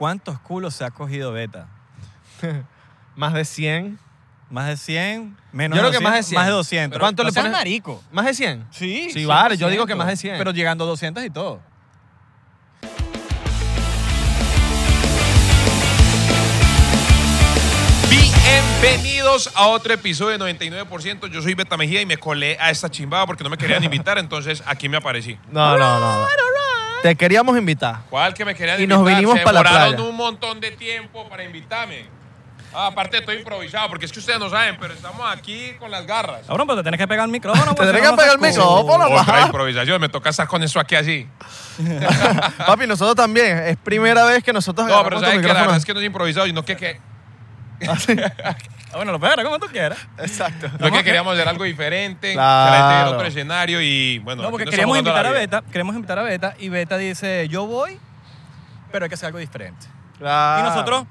¿Cuántos culos se ha cogido Beta? Más de 100. ¿Más de 100? Menos Yo de creo que más de 100. Más de 200. Pero ¿cuánto no le seas pones? marico. ¿Más de 100? Sí. Sí, vale, yo digo que 100%. más de 100. Pero llegando a 200 y todo. Bienvenidos a otro episodio de 99%. Yo soy Beta Mejía y me colé a esta chimbada porque no me querían invitar, entonces aquí me aparecí. No, no, no. Te queríamos invitar. ¿Cuál que me querían Y invitar? nos vinimos Se pa' la demoraron playa. un montón de tiempo para invitarme. Ah, aparte estoy improvisado, porque es que ustedes no saben, pero estamos aquí con las garras. Cabrón, pero te tienes que pegar el micrófono. Te porque tenés que no, pegar no el micrófono. Otra improvisación, me toca estar con eso aquí así. Papi, nosotros también. Es primera vez que nosotros No, pero ¿sabes que La verdad es que no es improvisado, sino que, que, Ah, bueno, lo pegas como tú quieras. Exacto. no que queríamos hacer algo diferente, Claro. que viera otro escenario y bueno. No, porque dando invitar a. Beta, queremos invitar a Beta y Beta dice, yo voy, pero hay que hacer algo diferente. Claro. Y nosotros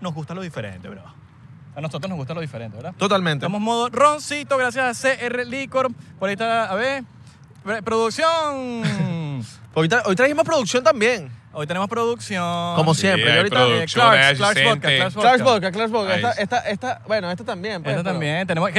nos gusta lo diferente, bro. A nosotros nos gusta lo diferente, ¿verdad? Totalmente. Estamos modo roncito, gracias a CR Licor. Por ahí está, a ver, pre- producción. Hoy, tra- hoy trajimos producción también. Hoy tenemos producción. Como Sí, siempre. hay Y ahorita. producción, Clarks, hay Clarks. Vodka, Clarks Clarks Vodka, Clarks Vodka. Esta, esta, esta, bueno, esta también. pues, Esta pero- también. Tenemos.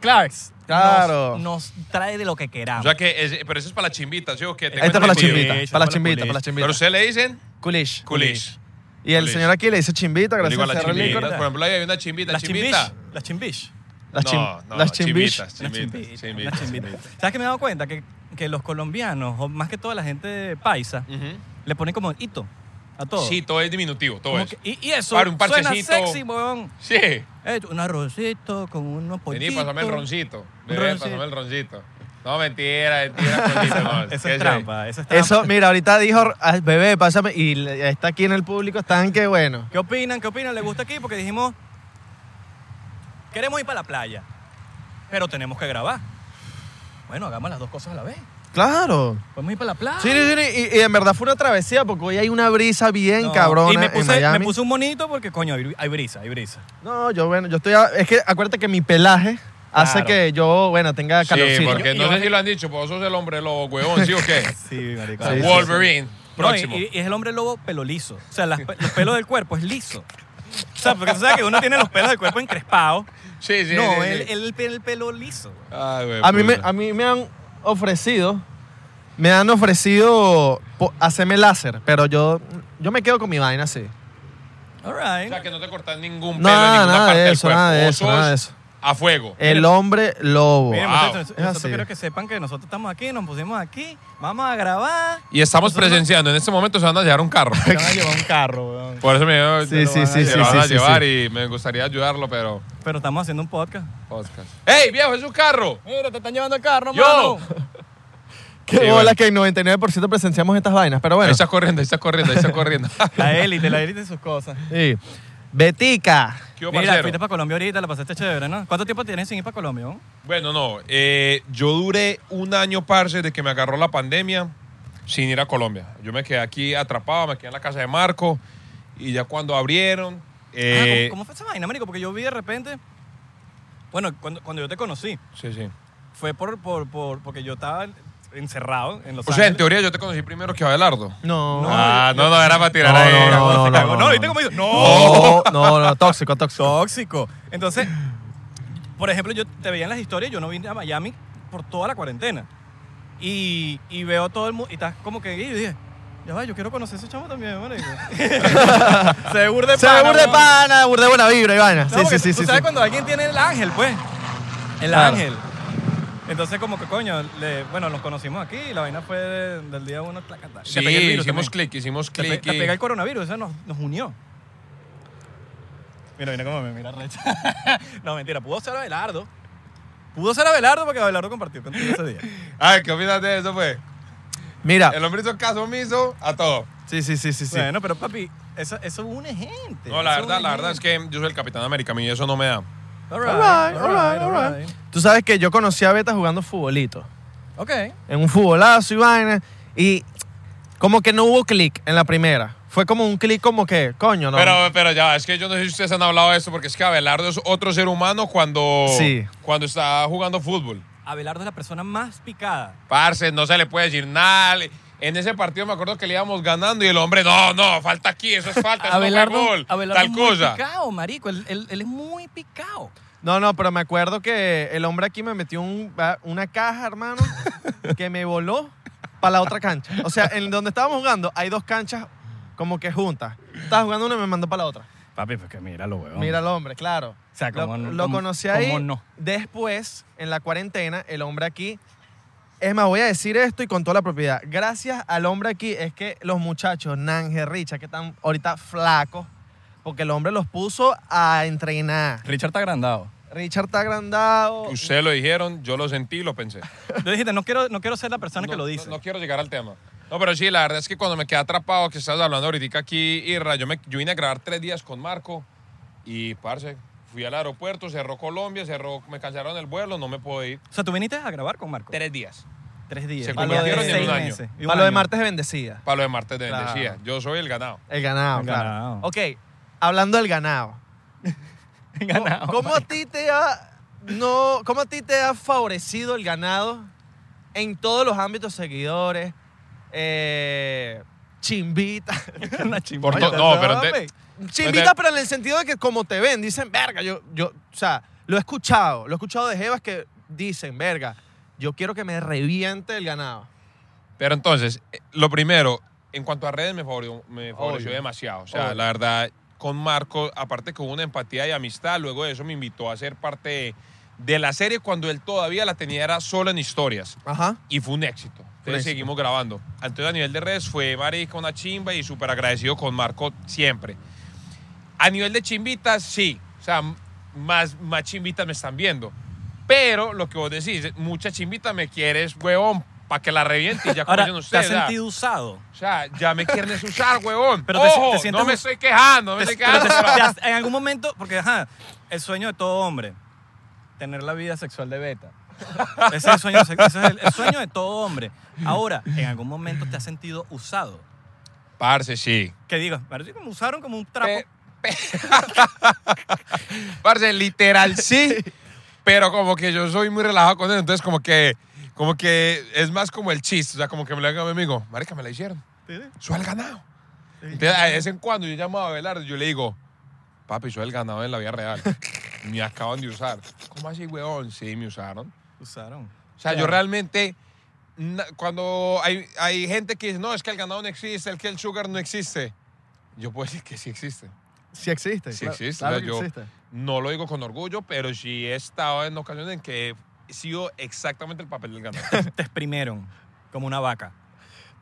Clarks. Claro. Nos, nos trae de lo que O queramos. sea que, es- pero eso es para la chimbita, ¿sí o? Tengo Esta es para la chimbita. Para la para chimbita, para la chimbita. Pero ustedes le dicen Kulish. culish. Y el Kulish. señor aquí le dice chimbita, gracias a la chimbita. Por ejemplo, ahí hay una chimbita. las chimbita. chimbish. Las chimbish. Las, chim- No, no, las chimbitas, Las chimbitas, chimbitas, chimbitas, las chimbitas. chimbitas. ¿Sabes que me he dado cuenta? Que, que los colombianos, o más que toda la gente paisa, Ujú. le ponen como hito a todo. Sí, todo es diminutivo, todo que- y, y eso Para un suena parchecito. sexy, weón. Sí. Eh, un arrocito con unos pollitos. Vení, pásame el roncito. Bebé, roncito. pásame el roncito. No, mentira, mentira. No, Eso ¿qué es trampa, eso es trampa. Eso, mira, ahorita dijo, "Ay, bebé, pásame. Y está aquí en el público, están que bueno. ¿Qué opinan? ¿Qué opinan? ¿Les gusta aquí? Porque dijimos, queremos ir para la playa, pero tenemos que grabar. Bueno, hagamos las dos cosas a la vez. Claro. Podemos ir para la playa. Sí, sí, sí, y, y en verdad fue una travesía porque hoy hay una brisa bien No, cabrona Y me en puse, Miami. me puse un monito porque, coño, hay hay brisa, hay brisa. No, yo bueno, yo estoy. a- es que acuérdate que mi pelaje hace Claro. que yo, bueno, tenga Sí, calorcito. porque Y no sé si lo han dicho, vos sos el hombre lobo, huevón, ¿sí o qué? Sí, marico. Sí, sí, Wolverine, No, y, próximo. y- y es el hombre lobo pelo liso. O sea, las pe- los pelos del cuerpo es liso. O sea, porque tú sabes que uno tiene los pelos del cuerpo encrespados. Sí, sí, no, sí, sí. él, él el pelo liso. Ay, güey, a, mí me, a mí me han ofrecido, me han ofrecido hacerme láser, pero yo, yo me quedo con mi vaina así. All O right. sea, que no te cortas ningún pelo en Nada, ninguna nada parte de del eso, cuerpo. nada de O eso, nada de eso. A fuego. El hombre lobo. Miren, Wow. muchachos, Es nosotros así. quiero que sepan que nosotros estamos aquí, nos pusimos aquí, vamos a grabar. Y estamos Nosotros- presenciando, en este momento se van a llevar un carro. Se van a llevar un carro, weón. Por eso me Sí, sí, sí, se sí, lo van sí, a sí, llevar sí. y me gustaría ayudarlo, pero Pero estamos haciendo un podcast. podcast. ¡Ey, viejo, es un carro! Mira, te están llevando el carro, Yo. mano. Qué Sí, bola bueno. que el 99% presenciamos estas vainas, pero Ahí bueno. está corriendo, ahí está corriendo, ahí está corriendo. La élite, la élite de sus cosas. Sí. Betica. ¿Qué Mira, parcero? fuiste para Colombia ahorita, la pasaste chévere, ¿no? ¿Cuánto tiempo tienes sin ir para Colombia? no? Bueno, no. eh, yo duré un año, parce, de que me agarró la pandemia sin ir a Colombia. Yo me quedé aquí atrapado, me quedé en la casa de Marco y ya cuando abrieron... Ah, eh, ¿cómo, cómo fue esa vaina, marico? Porque yo vi de repente... Bueno, cuando, cuando yo te conocí, Sí, sí. fue por, por, por, porque yo estaba encerrado en Los O sea, en teoría yo te conocí primero que a Abelardo. No. No, ah, no, no, era para tirar No, ahí. no, no, no, no, ¿viste no. ¡No! No, no, no, tóxico, tóxico. Tóxico. Entonces, por ejemplo, yo te veía en las historias, yo no vine a Miami por toda la cuarentena. Y, y veo todo el mundo, y estás como que, y yo dije, ya va, yo quiero conocer a ese chamo también, marico. Se burde Se pana, burde weón. pana, burde buena vibra y vaina. No, Sí, porque sí, sí, tú sí. sabes sí. cuando alguien tiene el ángel, pues. El Claro. ángel. Entonces, como que coño, le- bueno, nos conocimos aquí y la vaina fue de- del día uno. Sí, Te pegué el virus hicimos también. clic, hicimos Te, pe- clic. te y- pega el coronavirus, eso nos, nos unió. Mira, mira cómo me mira recha. no, mentira, pudo ser Abelardo. Pudo ser Abelardo porque Abelardo compartió contigo ese día. Ay, ¿qué opinas de eso, pues? Mira. El hombre hizo caso omiso a todo. Sí, sí, sí, sí. sí. Bueno, pero papi, eso, eso une gente. No, la eso verdad, une la verdad es gente. que yo soy el Capitán América, a mí eso no me da. All All right, all right, all all right. Tú sabes que yo conocí a Beta jugando futbolito. Ok. En un futbolazo y vaina. Y como que no hubo clic en la primera. Fue como un clic como que, coño, no. Pero, pero ya, es que yo no sé si ustedes han hablado de esto, porque es que Abelardo es otro ser humano cuando, Sí. cuando está jugando fútbol. Abelardo es la persona más picada. Parce, no se le puede decir nada. le- En ese partido me acuerdo que le íbamos ganando y el hombre, no, no, falta aquí, eso es falta, eso no Abelardo, gol, Abelardo tal es muy cosa. picado, marico. Él, él- él es muy picado. No, no, pero me acuerdo que el hombre aquí me metió un- una caja, hermano, que me voló para la otra cancha. O sea, en donde estábamos jugando hay dos canchas como que juntas. Estaba jugando una y me mandó para la otra. Papi, pues que míralo, weón. Mira al hombre, claro. O sea, Lo, cómo no- lo cómo- conocí ahí. cómo no. Después, en la cuarentena, el hombre aquí. Es más, voy a decir esto y con toda la propiedad. Gracias al hombre aquí es que los muchachos, Nange, Richa, que están ahorita flacos, porque el hombre los puso a entrenar. Richard está agrandado. Richard está agrandado. Ustedes lo dijeron, yo lo sentí y lo pensé. Yo dijiste, no quiero, no quiero ser la persona que lo no- dice. No, quiero llegar al tema. No, pero sí, la verdad es que cuando me quedé atrapado, que estás hablando ahorita aquí, Irra, yo, me, yo vine a grabar tres días con Marco y, parce, fui al aeropuerto, cerró Colombia, cerró, me cancelaron el vuelo, no me puedo ir. O sea, tú viniste a grabar con Marco. Tres días. Tres días. Se convirtieron seis en un año. meses. Y un Para lo de año. martes de bendecida. Para lo de martes de Claro. bendecida. Yo soy el ganado. El ganado, El claro. ganado. Ok, hablando del ganado. Ganado, ¿Cómo a ti te ha no, cómo a ti te ha favorecido el ganado en todos los ámbitos seguidores, eh, chimbita, Una Por chimbota. to- no, pero te- chimbita, pero en el sentido de que como te ven, dicen, verga, yo, yo, o sea, lo he escuchado, lo he escuchado de jevas que dicen, verga, yo quiero que me reviente el ganado. Pero entonces, eh, lo primero, en cuanto a redes, me favoreció, me favoreció Obvio. demasiado. O sea, Obvio. la verdad, con Marco, aparte que hubo una empatía y amistad, luego de eso me invitó a ser parte de la serie cuando él todavía la tenía era solo en historias. Ajá. Y fue un éxito. Entonces seguimos grabando. Entonces a nivel de redes fue marica una chimba y súper agradecido con Marco siempre. A nivel de chimbitas, sí. O sea, más, más chimbitas me están viendo. Pero lo que vos decís, mucha chimbita me quieres, huevón, para que la reviente y ya Ahora, como ¿te ustedes. has ya. sentido usado? O sea, ya me quieren usar, huevón. Pero te- Ojo, te sientes no me estoy quejando, no me Te- estoy te- quejando. te has- en algún momento, porque ajá, el sueño de todo hombre, tener la vida sexual de beta. Ese es el sueño, ese es el, el sueño de todo hombre. Ahora, en algún momento te has sentido usado. Parce, sí. Que digas, parece que me usaron como un trapo. Pe- Parce, literal sí, pero como que yo soy muy relajado con él, entonces como que, como que es más como el chiste, o sea, como que me lo diga a mi amigo, marica, me la hicieron, soy el ganado. Entonces, de vez en cuando yo llamo a Abelardo y yo le digo, papi, soy el ganado en la vida real, me acaban de usar. ¿Cómo así, weón? Sí, me usaron. Usaron. O sea, yo realmente, cuando hay, hay gente que dice, no, es que el ganado no existe, es que el sugar no existe, yo puedo decir que sí existe. Sí existe. Sí claro- existe, claro yo-. No lo digo con orgullo, pero sí he estado en ocasiones en que he sido exactamente el papel del ganador. Te exprimieron como una vaca.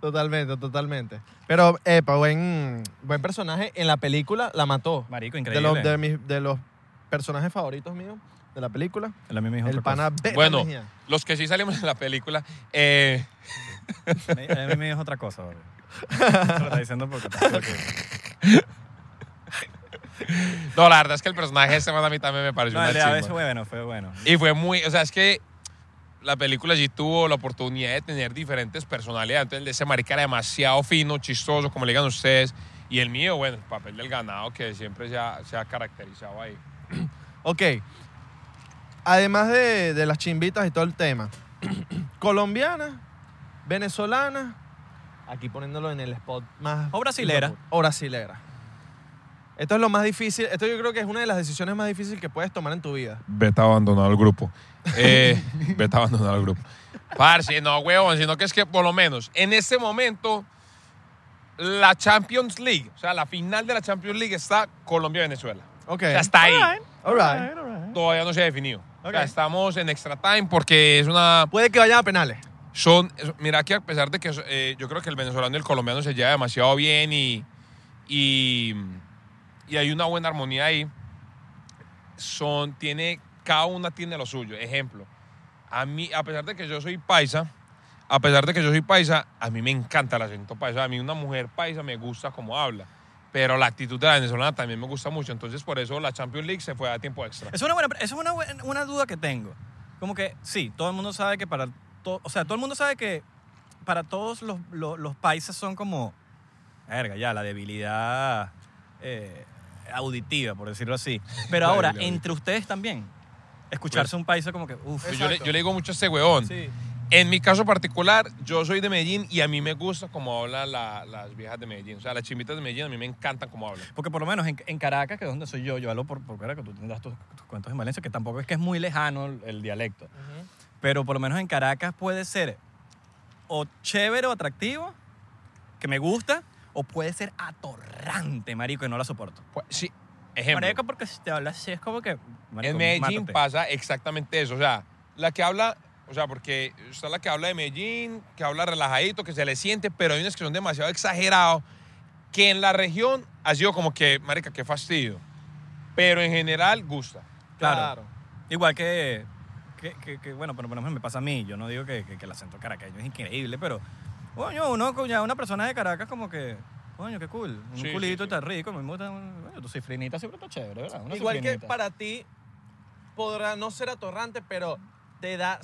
Totalmente, totalmente. Pero, epa, buen, buen personaje. En la película la mató. Marico, De increíble. los, de, mis- de los personajes favoritos míos de la película. Él a mí me dijo El otra pana Bueno, Mejía. los que sí salimos en la película, eh, A mí me dijo otra cosa, bro. Se lo está diciendo porque... porque- no, la verdad es que el personaje de este man a mí también me pareció No, una chimba. fue bueno, fue bueno. Y fue muy, o sea, es que la película sí tuvo la oportunidad de tener diferentes personalidades. Entonces, el de ese marica era demasiado fino, chistoso, como le digan ustedes. Y el mío, bueno, el papel del ganado que siempre se ha, se ha caracterizado ahí. Ok. Además de, de las chimbitas y todo el tema. colombiana, venezolana, aquí poniéndolo en el spot más... O brasilera. O brasilera. Esto es lo más difícil. Esto yo creo que es una de las decisiones más difíciles que puedes tomar en tu vida. Vete abandonado el grupo. Eh, vete abandonado el grupo. Parce, no, huevón, sino que es que por lo menos en este momento la Champions League, o sea, la final de la Champions League está Colombia-Venezuela. Ok. O sea, está ahí. All right. Todavía no se ha definido. O sea, estamos en extra time porque es una... Puede que vayan a penales. Son, mira que a pesar de que eh, yo creo que el venezolano y el colombiano se lleva demasiado bien y, y, y hay una buena armonía ahí, son, tiene, cada una tiene lo suyo. Ejemplo, a mí, a pesar de que yo soy paisa, a pesar de que yo soy paisa, a mí me encanta el acento paisa. A mí una mujer paisa me gusta cómo habla. Pero la actitud de la venezolana también me gusta mucho. Entonces, por eso la Champions League se fue a tiempo extra. Es una buena, es una, una duda que tengo. Como que sí, todo el mundo sabe que para to- o sea, todo el mundo sabe que para todos los, los, los son como verga, ya la debilidad eh, auditiva, por decirlo así. Pero ahora entre ustedes también escucharse un país como que uff, Yo le, yo le digo mucho a weón. Sí. En mi caso particular, yo soy de Medellín y a mí me gusta cómo hablan la- las viejas de Medellín. O sea, las chimitas de Medellín a mí me encantan cómo hablan. Porque por lo menos en, en Caracas, que es donde soy yo, yo hablo por, por Caracas, tú tendrás tus, tus cuentos en Valencia, que tampoco es que es muy lejano el, el dialecto. Pero por lo menos en Caracas puede ser o chévere o atractivo, que me gusta, o puede ser atorrante, marico, y no la soporto. Pues, sí, ejemplo. Marico, porque si te hablas así es como que... marico, en Medellín mátate. pasa exactamente eso. O sea, la que habla, o sea, porque está la que habla de Medellín, que habla relajadito, que se le siente, pero hay unas que son demasiado exagerados, que en la región ha sido como que, marica, qué fastidio. Pero en general gusta. Claro. Igual que, que, que- que, bueno, pero por lo menos me pasa a mí. Yo no digo que, que- que el acento caraqueño es increíble, pero, coño, uno, coño, una persona de Caracas como que, coño, qué cool. Un Sí, sí, culito sí. está rico, me gusta. Coño, tu cifrinita siempre está chévere, ¿verdad? Una Igual que cifrinita. para ti podrá no ser atorrante, pero te da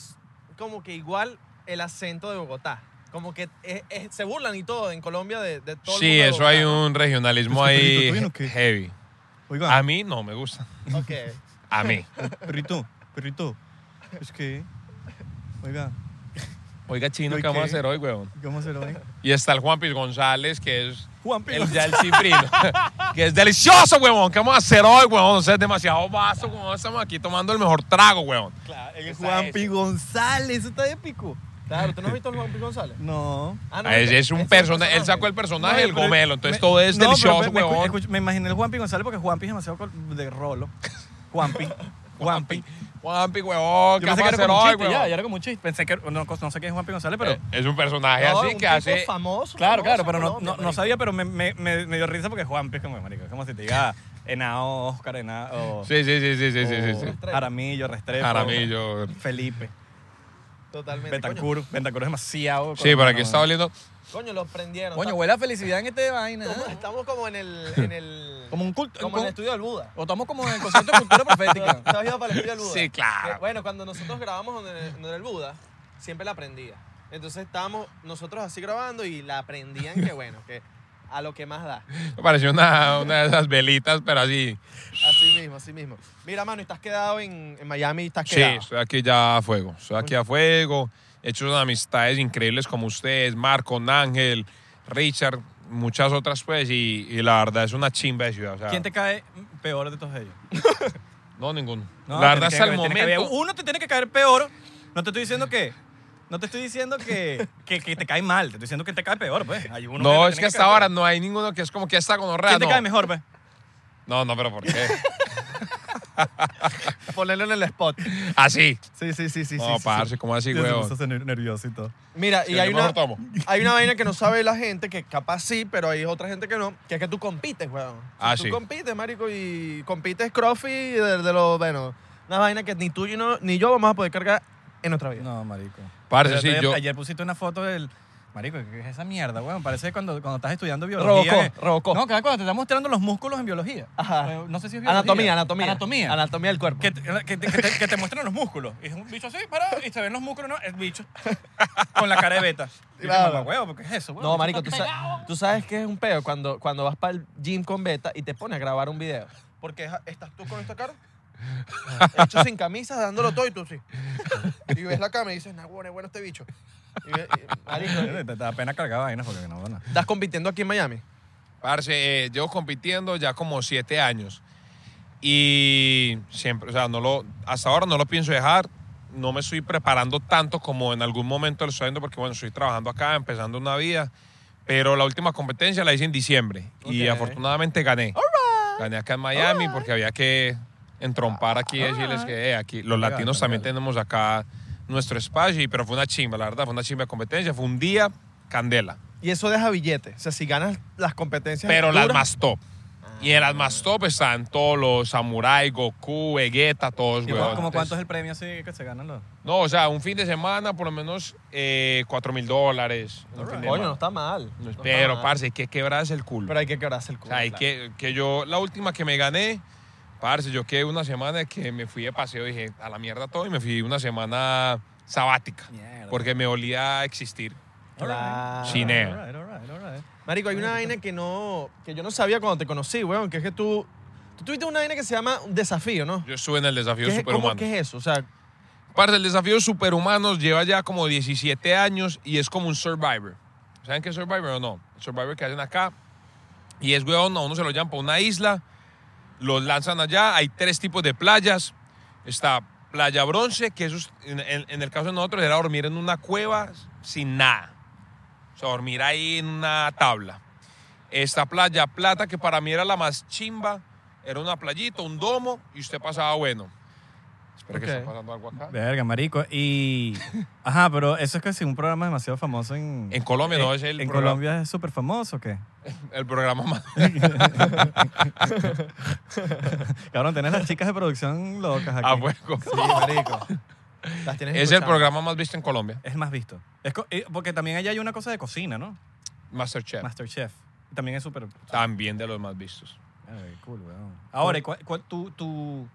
como que igual el acento de Bogotá. Como que es- es- se burlan y todo en Colombia de, de todo el Sí, mundo de eso hay Bogotá, un regionalismo Es que, perrito, ahí heavy. Oiga, A mí no me gusta. Ok. A mí. perrito, perrito. Es que, oiga, Oiga, chino, ¿Y ¿qué vamos a qué? hacer hoy, weón? ¿cómo se lo ven? Y está el Juan Piz González, que es Juan el ya el cifrino, que es delicioso, weón. ¿Qué vamos a hacer hoy, weón? O sea, es demasiado vaso, weón. Estamos aquí tomando el mejor trago, weón. Claro, el Juan es. P. González, eso está épico. Claro, ¿tú no has visto al Juan P. González? No. Ah, no, es, este- es un personaje, él sacó el personaje del pero- gomelo, entonces me- todo es no, delicioso, me, me, weón. me imaginé el Juanpi González porque Juanpi es demasiado de rolo. Juanpi. Juanpi. Yo ¿qué pensé vamos que a era hacer como un hoy, chiste, ya, ya era como un chiste. Pensé que, no, no sé qué es Juanpi González, pero... Eh, Es un personaje No, así un que tipo hace... famoso. claro, famoso claro, en pero no, Colombia, no, no marico. sabía, pero me, me, me, me dio risa porque Juanpi es como, marico, es como si te diga Henao, Oscar, Henao, Sí, sí, sí, sí, sí, sí, sí, sí. Restrepo. Aramillo, Restrepo, Jaramillo. Felipe, Totalmente. Bentancur. Bentancur es demasiado... Sí, por aquí está oliendo... Coño, coño, lo prendieron. Coño, huele a felicidad en este vaina. como- ¿eh? estamos como en el. En el Como un culto. como en el estudio del Buda. O estamos como en el concepto de cultura profética. ¿Te has ido para el estudio del Buda? Sí, Que, claro. bueno, cuando nosotros grabamos en el, en el Buda, siempre la prendía. Entonces estábamos nosotros así grabando y la prendían que bueno, que a lo que más da. Me pareció una, una de esas velitas, pero así... Así mismo, así mismo. Mira, mano, y estás quedado en, en Miami y estás Sí, quedado. estoy aquí ya a fuego. Estoy aquí a fuego. He hecho unas amistades increíbles como ustedes, Marco, Ángel, Richard, muchas otras pues, y, y la verdad es una chimba de ciudad. o sea, ¿Quién te cae peor de todos ellos? No, ninguno. No, la tiene verdad que hasta el momento... Uno te tiene que caer peor. No te estoy diciendo que. No te estoy diciendo que, que, que te cae mal. Te estoy diciendo que te cae peor, pues. Hay uno No, es que hasta ahora peor. no hay ninguno que es como que está con ¿Quién te no. cae mejor, pues? No, no, pero ¿por qué? Ponerlo en el spot. Así. Sí, sí, sí, sí. no, sí, parce, sí. ¿cómo así, Sí, weón? se nervioso y todo. Mira, y Yo hay una, tomo. hay una vaina que no sabe la gente, que capaz sí, pero hay otra gente que no, que es que tú compites, weón. Ah, tú sí. compites, marico, y compites crossfit de, de lo, bueno, una vaina que ni tú y no- ni yo vamos a poder cargar en nuestra vida. No, marico. Parce, Pero sí, ayer, yo... ayer pusiste una foto del. Marico, ¿qué es esa mierda, weón? Parece cuando, cuando estás estudiando biología. Robocó, que- Robocó. No, cada cuando te están mostrando los músculos en biología. Ajá. Eh, No sé si es biología. Anatomía, anatomía. Anatomía. Anatomía del cuerpo. Que te, que, te, que te- que te muestran los músculos. Y es un bicho así, parado, y se ven los músculos, ¿no? Es bicho. Con la cara de beta. Y Claro. mamá, huevo, ¿por qué es eso? huevo? No, marico, está tú, sa- tú sabes que es un peo cuando, cuando vas para el gym con beta y te pones a grabar un video. Porque es- estás tú con esta cara, hecho sin camisa, dándolo todo y tú sí. Y ves la cámara y dices, nah, bueno, es bueno este bicho. Y ve- y- marico, Te, te da pena cargar vainas porque no, bueno. ¿Estás compitiendo aquí en Miami? Parce, eh, llevo compitiendo ya como siete años. Y siempre, o sea, no lo, hasta ahora no lo pienso dejar. No me estoy preparando tanto como en algún momento lo estoy haciendo porque, bueno, estoy trabajando acá, empezando una vida. Pero la última competencia la hice en diciembre y Ok. afortunadamente gané. Gané acá en Miami porque había que entrompar aquí y decirles que eh, aquí los latinos también tenemos acá nuestro espacio. y- Pero fue una chimba, la verdad, fue una chimba de competencia. Fue un día candela. Y eso deja billetes. O sea, si ganas las competencias. Pero las más top. Y en las más top están todos los Samurai, Goku, Vegeta, todos, ¿Y weón. como cuánto es el premio así que se ganan los? No, o sea, un fin de semana por lo menos eh, 4 mil dólares. Coño, no está mal. No No es- está pero, mal. parce, hay que quebrarse el culo. Pero hay que quebrarse el o culo. sea, hay claro. que, que yo, la última que me gané, parce, yo quedé una semana que me fui de paseo, dije, a la mierda todo, y me fui una semana sabática. Mierda. Porque me olía a existir. Claro. Chineo. Alright, alright, alright. Marico, hay una vaina que no que yo no sabía cuando te conocí, weón, que es que tú tú tuviste una vaina que se llama un desafío, ¿no? Yo estuve en el desafío ¿Qué es, cómo- superhumano. ¿Qué es eso? O sea, Parce, el desafío de superhumanos lleva ya como 17 años y es como un Survivor. ¿Saben qué es Survivor o no? El Survivor que hacen acá. Y es, weón, a uno se lo llevan para una isla, los lanzan allá. Hay tres tipos de playas. Está playa bronce, que es- en- en el caso de nosotros era dormir en una cueva sin nada. O sea, dormir ahí en una tabla. Esta playa plata, que para mí era la más chimba, era una playita, un domo, y usted pasaba bueno. Espera que Ok. está pasando algo acá. Verga, marico. Y. Ajá, pero eso es que sí, un programa demasiado famoso en. En Colombia, no, es el ¿En programa- Colombia es súper famoso o qué? El programa más. Cabrón, tenés las chicas de producción locas aquí. a fuego. Sí, marico. Las tienes Es el programa más visto en Colombia. Es el más visto. Es eh, porque también allá hay una cosa de cocina, ¿no? Masterchef. Masterchef. También es súper. También de los más vistos. Ay, cool, weón. Ahora, ¿y cuál, cuál- tu, tu-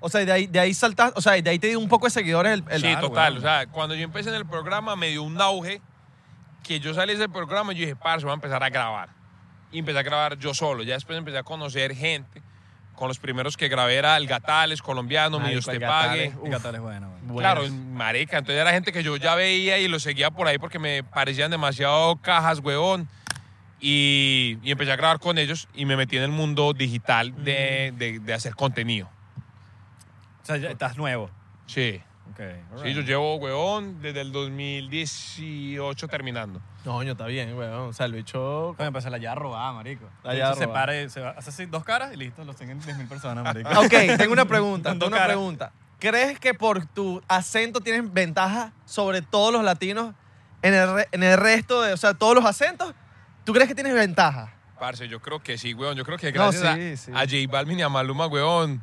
O sea, de ahí, de ahí saltas, o sea, de ahí te dio un poco de seguidores el, el sí, Claro, total. O sea, cuando yo empecé en el programa me dio un auge que yo salí de ese programa y yo dije, parce, voy a empezar a grabar. Y empecé a grabar yo solo. Ya después empecé a conocer gente. Con los primeros que grabé era el Gatales, colombiano, Marico, Dios el te Gatales- pague. El Gatales es bueno. Buenas. Claro, marica. Entonces era gente que yo ya veía y los seguía por ahí porque me parecían demasiado cajas, huevón. Y, y empecé a grabar con ellos y me metí en el mundo digital de, de- de hacer contenido. O sea, ya estás nuevo. Sí. Ok. Sí, yo llevo, huevón, desde el 2018 terminando. No, yo está bien, weón. O sea, el bicho. Coño, pues se la lleva robada, marico. La lleva se robada. y se va, hace así dos caras y listo, los tengo 10.000 personas, marico. Ok, tengo una pregunta. Tengo una caras. pregunta. ¿Crees que por tu acento tienes ventaja sobre todos los latinos en el, re- en el resto de, o sea, todos los acentos? ¿Tú crees que tienes ventaja? Parce, yo creo que sí, huevón. Yo creo que No, gracias sí, a, sí. a J Balvin y a Maluma, huevón,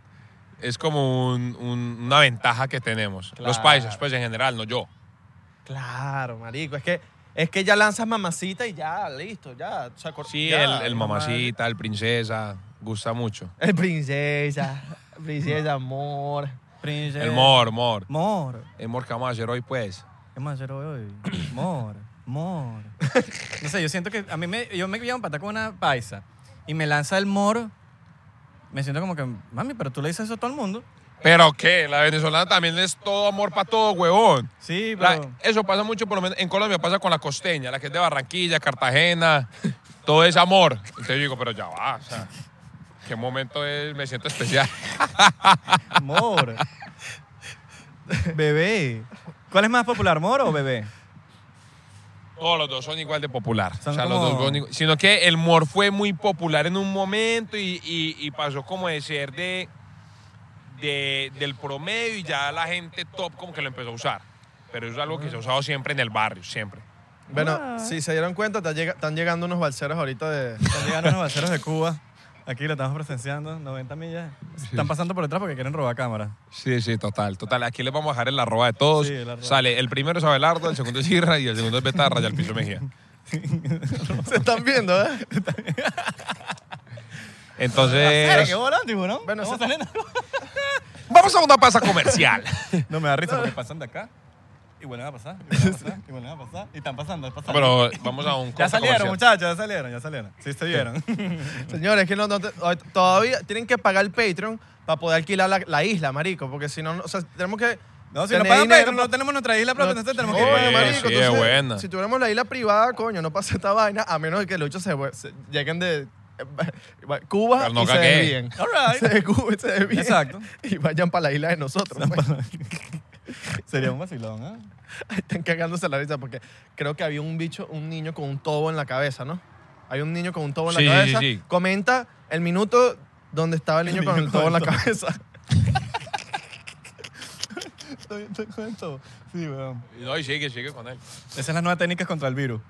es como un- un- una ventaja que tenemos. Los Claro. países, pues en general, no yo. Claro, marico. Es que, es que ya lanzas mamacita y ya, listo, ya. O sea, Sí, ya, el, el mamá. mamacita, el princesa, gusta mucho. El princesa. princesa, amor. Princesa. El mor, mor. Mor. El mor que vamos a hacer hoy, pues. ¿Qué más hacer hoy? Mor. Mor. No sé, yo siento que a mí me, yo me llevo a empatar con una paisa y me lanza el mor. Me siento como que, mami, pero tú le dices eso a todo el mundo. ¿Pero qué? La venezolana también es todo amor para todo, huevón. Sí, La- pero. eso pasa mucho, por lo menos en Colombia pasa con la costeña, la que es de Barranquilla, Cartagena, todo es amor. Entonces yo digo, pero ya va, o sea, ¿qué momento es? Me siento especial. Mor. bebé. ¿Cuál es más popular, mor o bebé? Todos los dos son igual de popular. Son o sea, los como- dos son igual- Sino que el mor fue muy popular en un momento y, y- y pasó como de ser de, de- del promedio y ya la gente top como que lo empezó a usar. Pero eso es algo que se ha usado siempre en el barrio, siempre. Bueno, Ah. si se dieron cuenta, están llegando unos balseros ahorita de... Están llegando los balseros de Cuba. Aquí lo estamos presenciando, 90 millas. Están pasando por detrás porque quieren robar cámara. Sí, sí, total, total. Aquí les vamos a dejar el arroba de todos. Sí, el arroba. Sale, el primero es Abelardo, el segundo es Irra y el segundo es Betarra y al piso Mejía. Se están viendo, ¿eh? Entonces, ¿Qué volante, ¿no? Bueno, se- saliendo. vamos a una pasa comercial. No me da risa porque pasan de acá y vuelven a pasar, y vuelven a pasar, y vuelven a pasar, y están pasando, están pasando. Pero vamos a un ya salieron, muchachos, ya salieron, ya salieron. Sí, se vieron. Señores, que no, no te- todavía tienen que pagar el Patreon para poder alquilar la, la isla, marico, porque si no, no- o sea, tenemos que... No, si no tener pagan dinero Patreon, no tenemos nuestra isla propia, entonces tenemos que Sí, Coño, pagar. marico, sí, entonces, es buena. Si tuviéramos la isla privada, coño, no pasa esta vaina, a menos de que los bichos se, se- lleguen de Cuba Pero no y se desvíen. All right. Se de Cuba y se desvíen. Exacto. Y vayan para la isla de nosotros. pues. Sería un vacilón, ¿eh? Están cagándose la risa porque creo que había un bicho, un niño con un tobo en la cabeza, ¿no? Hay un niño con un tobo en Sí, la cabeza. sí. Comenta el minuto donde estaba el niño, con el tobo en la tobo. cabeza. Estoy, estoy con el todo. Sí, weón. No, y sigue, sigue con él. Esa es la nueva técnica contra el virus.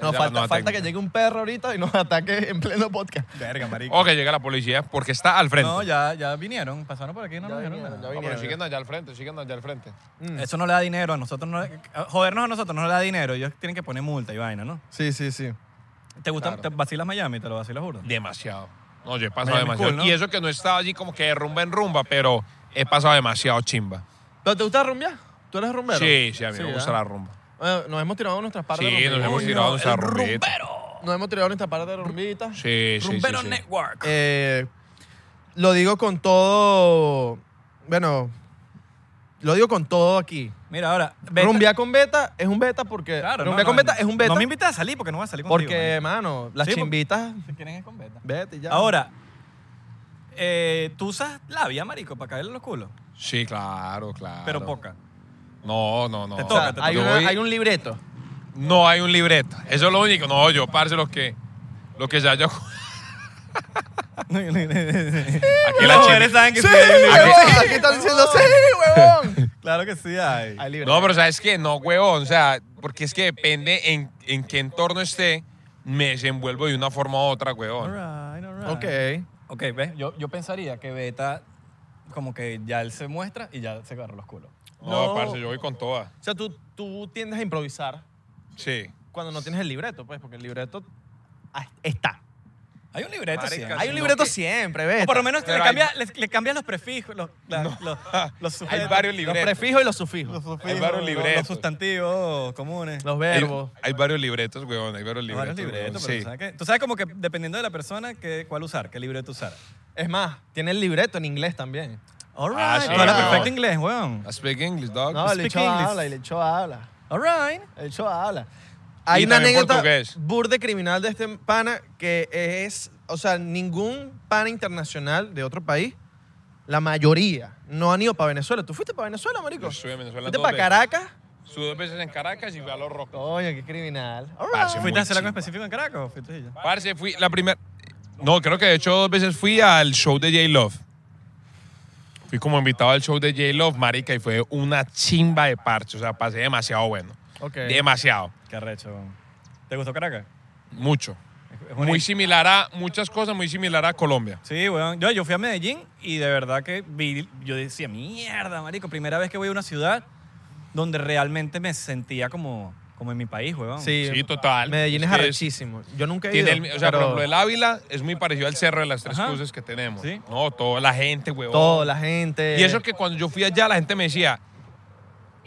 No, falta, falta que llegue un perro ahorita y nos ataque en pleno podcast. Verga, marico. O que llega la policía porque está al frente. No, ya, ya vinieron, pasaron por aquí, no Ya nos dijeron vinieron, ya No, pero vinieron. siguen allá al frente, siguen allá al frente. Mm. Eso no le da dinero a nosotros. No, le- jodernos a nosotros no le da dinero. Ellos tienen que poner multa y vaina, ¿no? Sí, sí, sí. ¿Te gusta? Claro. ¿Te vacilas Miami? ¿Te lo vacilas burda? Demasiado. No, yo he pasado Miami demasiado. cool, ¿no? Y eso que no estaba allí como que de rumba en rumba, pero he pasado demasiado chimba. ¿Pero te gusta rumbear? ¿Tú eres rumbero? Sí, sí, a mí Sí, me gusta ¿ah? la rumba. Bueno, nos hemos tirado nuestras partes Sí, de nos hemos tirado nuestra rumbita. Nos hemos tirado nuestra parte de rumbita. Sí, sí, sí, Rumbero sí. lo digo con todo aquí. Mira, ahora. beta- Rumbear con beta es un beta porque. Claro, no, rumbear no, con beta no. es un beta No me invitas a salir porque no voy a salir contigo. porque, man. mano, las Sí, chimbitas. Si quieren es con beta. Vete y ya. Ahora, eh, tú usas labia, marico, para caerle los culos. Sí, claro, claro. Pero poca. No, no, no. Te O toca, sea, te hay, Yo una- voy- hay un libreto. No hay un libreto. Eso es lo único. No, yo, parce, lo que, lo que ya yo... Aquí la mujeres saben que sí. Sí, hay un libreto. huevón, aquí están diciendo sí, huevón. Claro que sí hay. Hay libreto. No, pero ¿sabes qué? No, huevón. O sea, porque es que depende en, en qué entorno esté, me desenvuelvo de una forma u otra, huevón. Alright, alright. Ok. Ok, ¿ves? Yo, yo pensaría que Beta, como que ya él se muestra y ya se agarra los culos. No, No. parce, yo voy con toda. O sea, tú, tú tiendes a improvisar Sí. cuando no tienes el libreto, pues, porque el libreto ah, está. Hay un libreto Marica, siempre. Hay un libreto que- siempre, O ¿ves? por lo menos le, hay- cambia, le, le cambian los prefijos, los, la- los, los sujetos. Hay varios Los libretos. prefijos y los sufijos. Los Los, sufijos, Hay varios los- libretos. Los sustantivos comunes. Hay, verbos. hay varios libretos, huevón. Hay varios Hay libretos. varios libretos, pero sí. ¿sabes qué? Tú sabes como que dependiendo de la persona, que, cuál usar, qué libreto usar. Es más, tiene el libreto en inglés también. All right. Ah, sí, tú hablas weón. perfecto inglés, weón. I speak English, dog. No, el speak hecho English. habla, el hecho habla. All right. El hecho habla. Hay Y una también anécdota portugués. criminal de este pana que es, o sea, ningún pana internacional de otro país, la mayoría, no han ido para Venezuela. ¿Tú fuiste para Venezuela, marico? Yo estuve en Venezuela ¿Fuiste dos para veces. Caracas? Estuve dos veces en Caracas y fui a Los Rocos. Coño, qué criminal. All Parce, right. muy ¿Fuiste a hacer algo chimba. específico en Caracas o fuiste y ya? Parce, fui la primera... No, creo que de hecho dos veces fui al show de J-Love. Fui como invitado al show de J-Love, marica, y fue una chimba de parche. O sea, pasé demasiado bueno. Ok. Demasiado. Qué weón. ¿Te gustó Caracas? Mucho. Muy similar a... Muchas cosas muy similar a Colombia. Sí, weón. Yo, yo fui a Medellín y de verdad que vi, yo decía, mierda, marico, primera vez que voy a una ciudad donde realmente me sentía como, como en mi país, weón. Sí, Sí, total. Medellín es arrechísimo. Yo nunca he Tiene ido. el- o sea, por ejemplo, el Ávila es muy parecido al Cerro de las Tres Ajá. Cruces que tenemos. Sí. No, toda la gente, huevón. todo, la gente. Y eso que cuando yo fui allá, la gente me decía,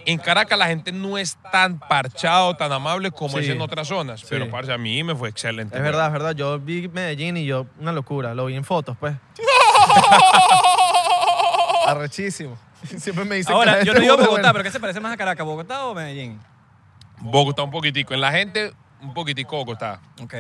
en Caracas la gente no es tan parchado, tan amable como Sí. es en otras zonas. Sí. Pero, parce, a mí me fue excelente. Es verdad, es verdad. Yo vi Medellín y yo, una locura. Lo vi en fotos, pues. Arrechísimo. Siempre me dicen Ahora, que yo no digo Bogotá, pero ¿qué se parece más a Caracas, Bogotá o Medellín? Bogotá un poquitico. En la gente, un poquitico Bogotá. Ok.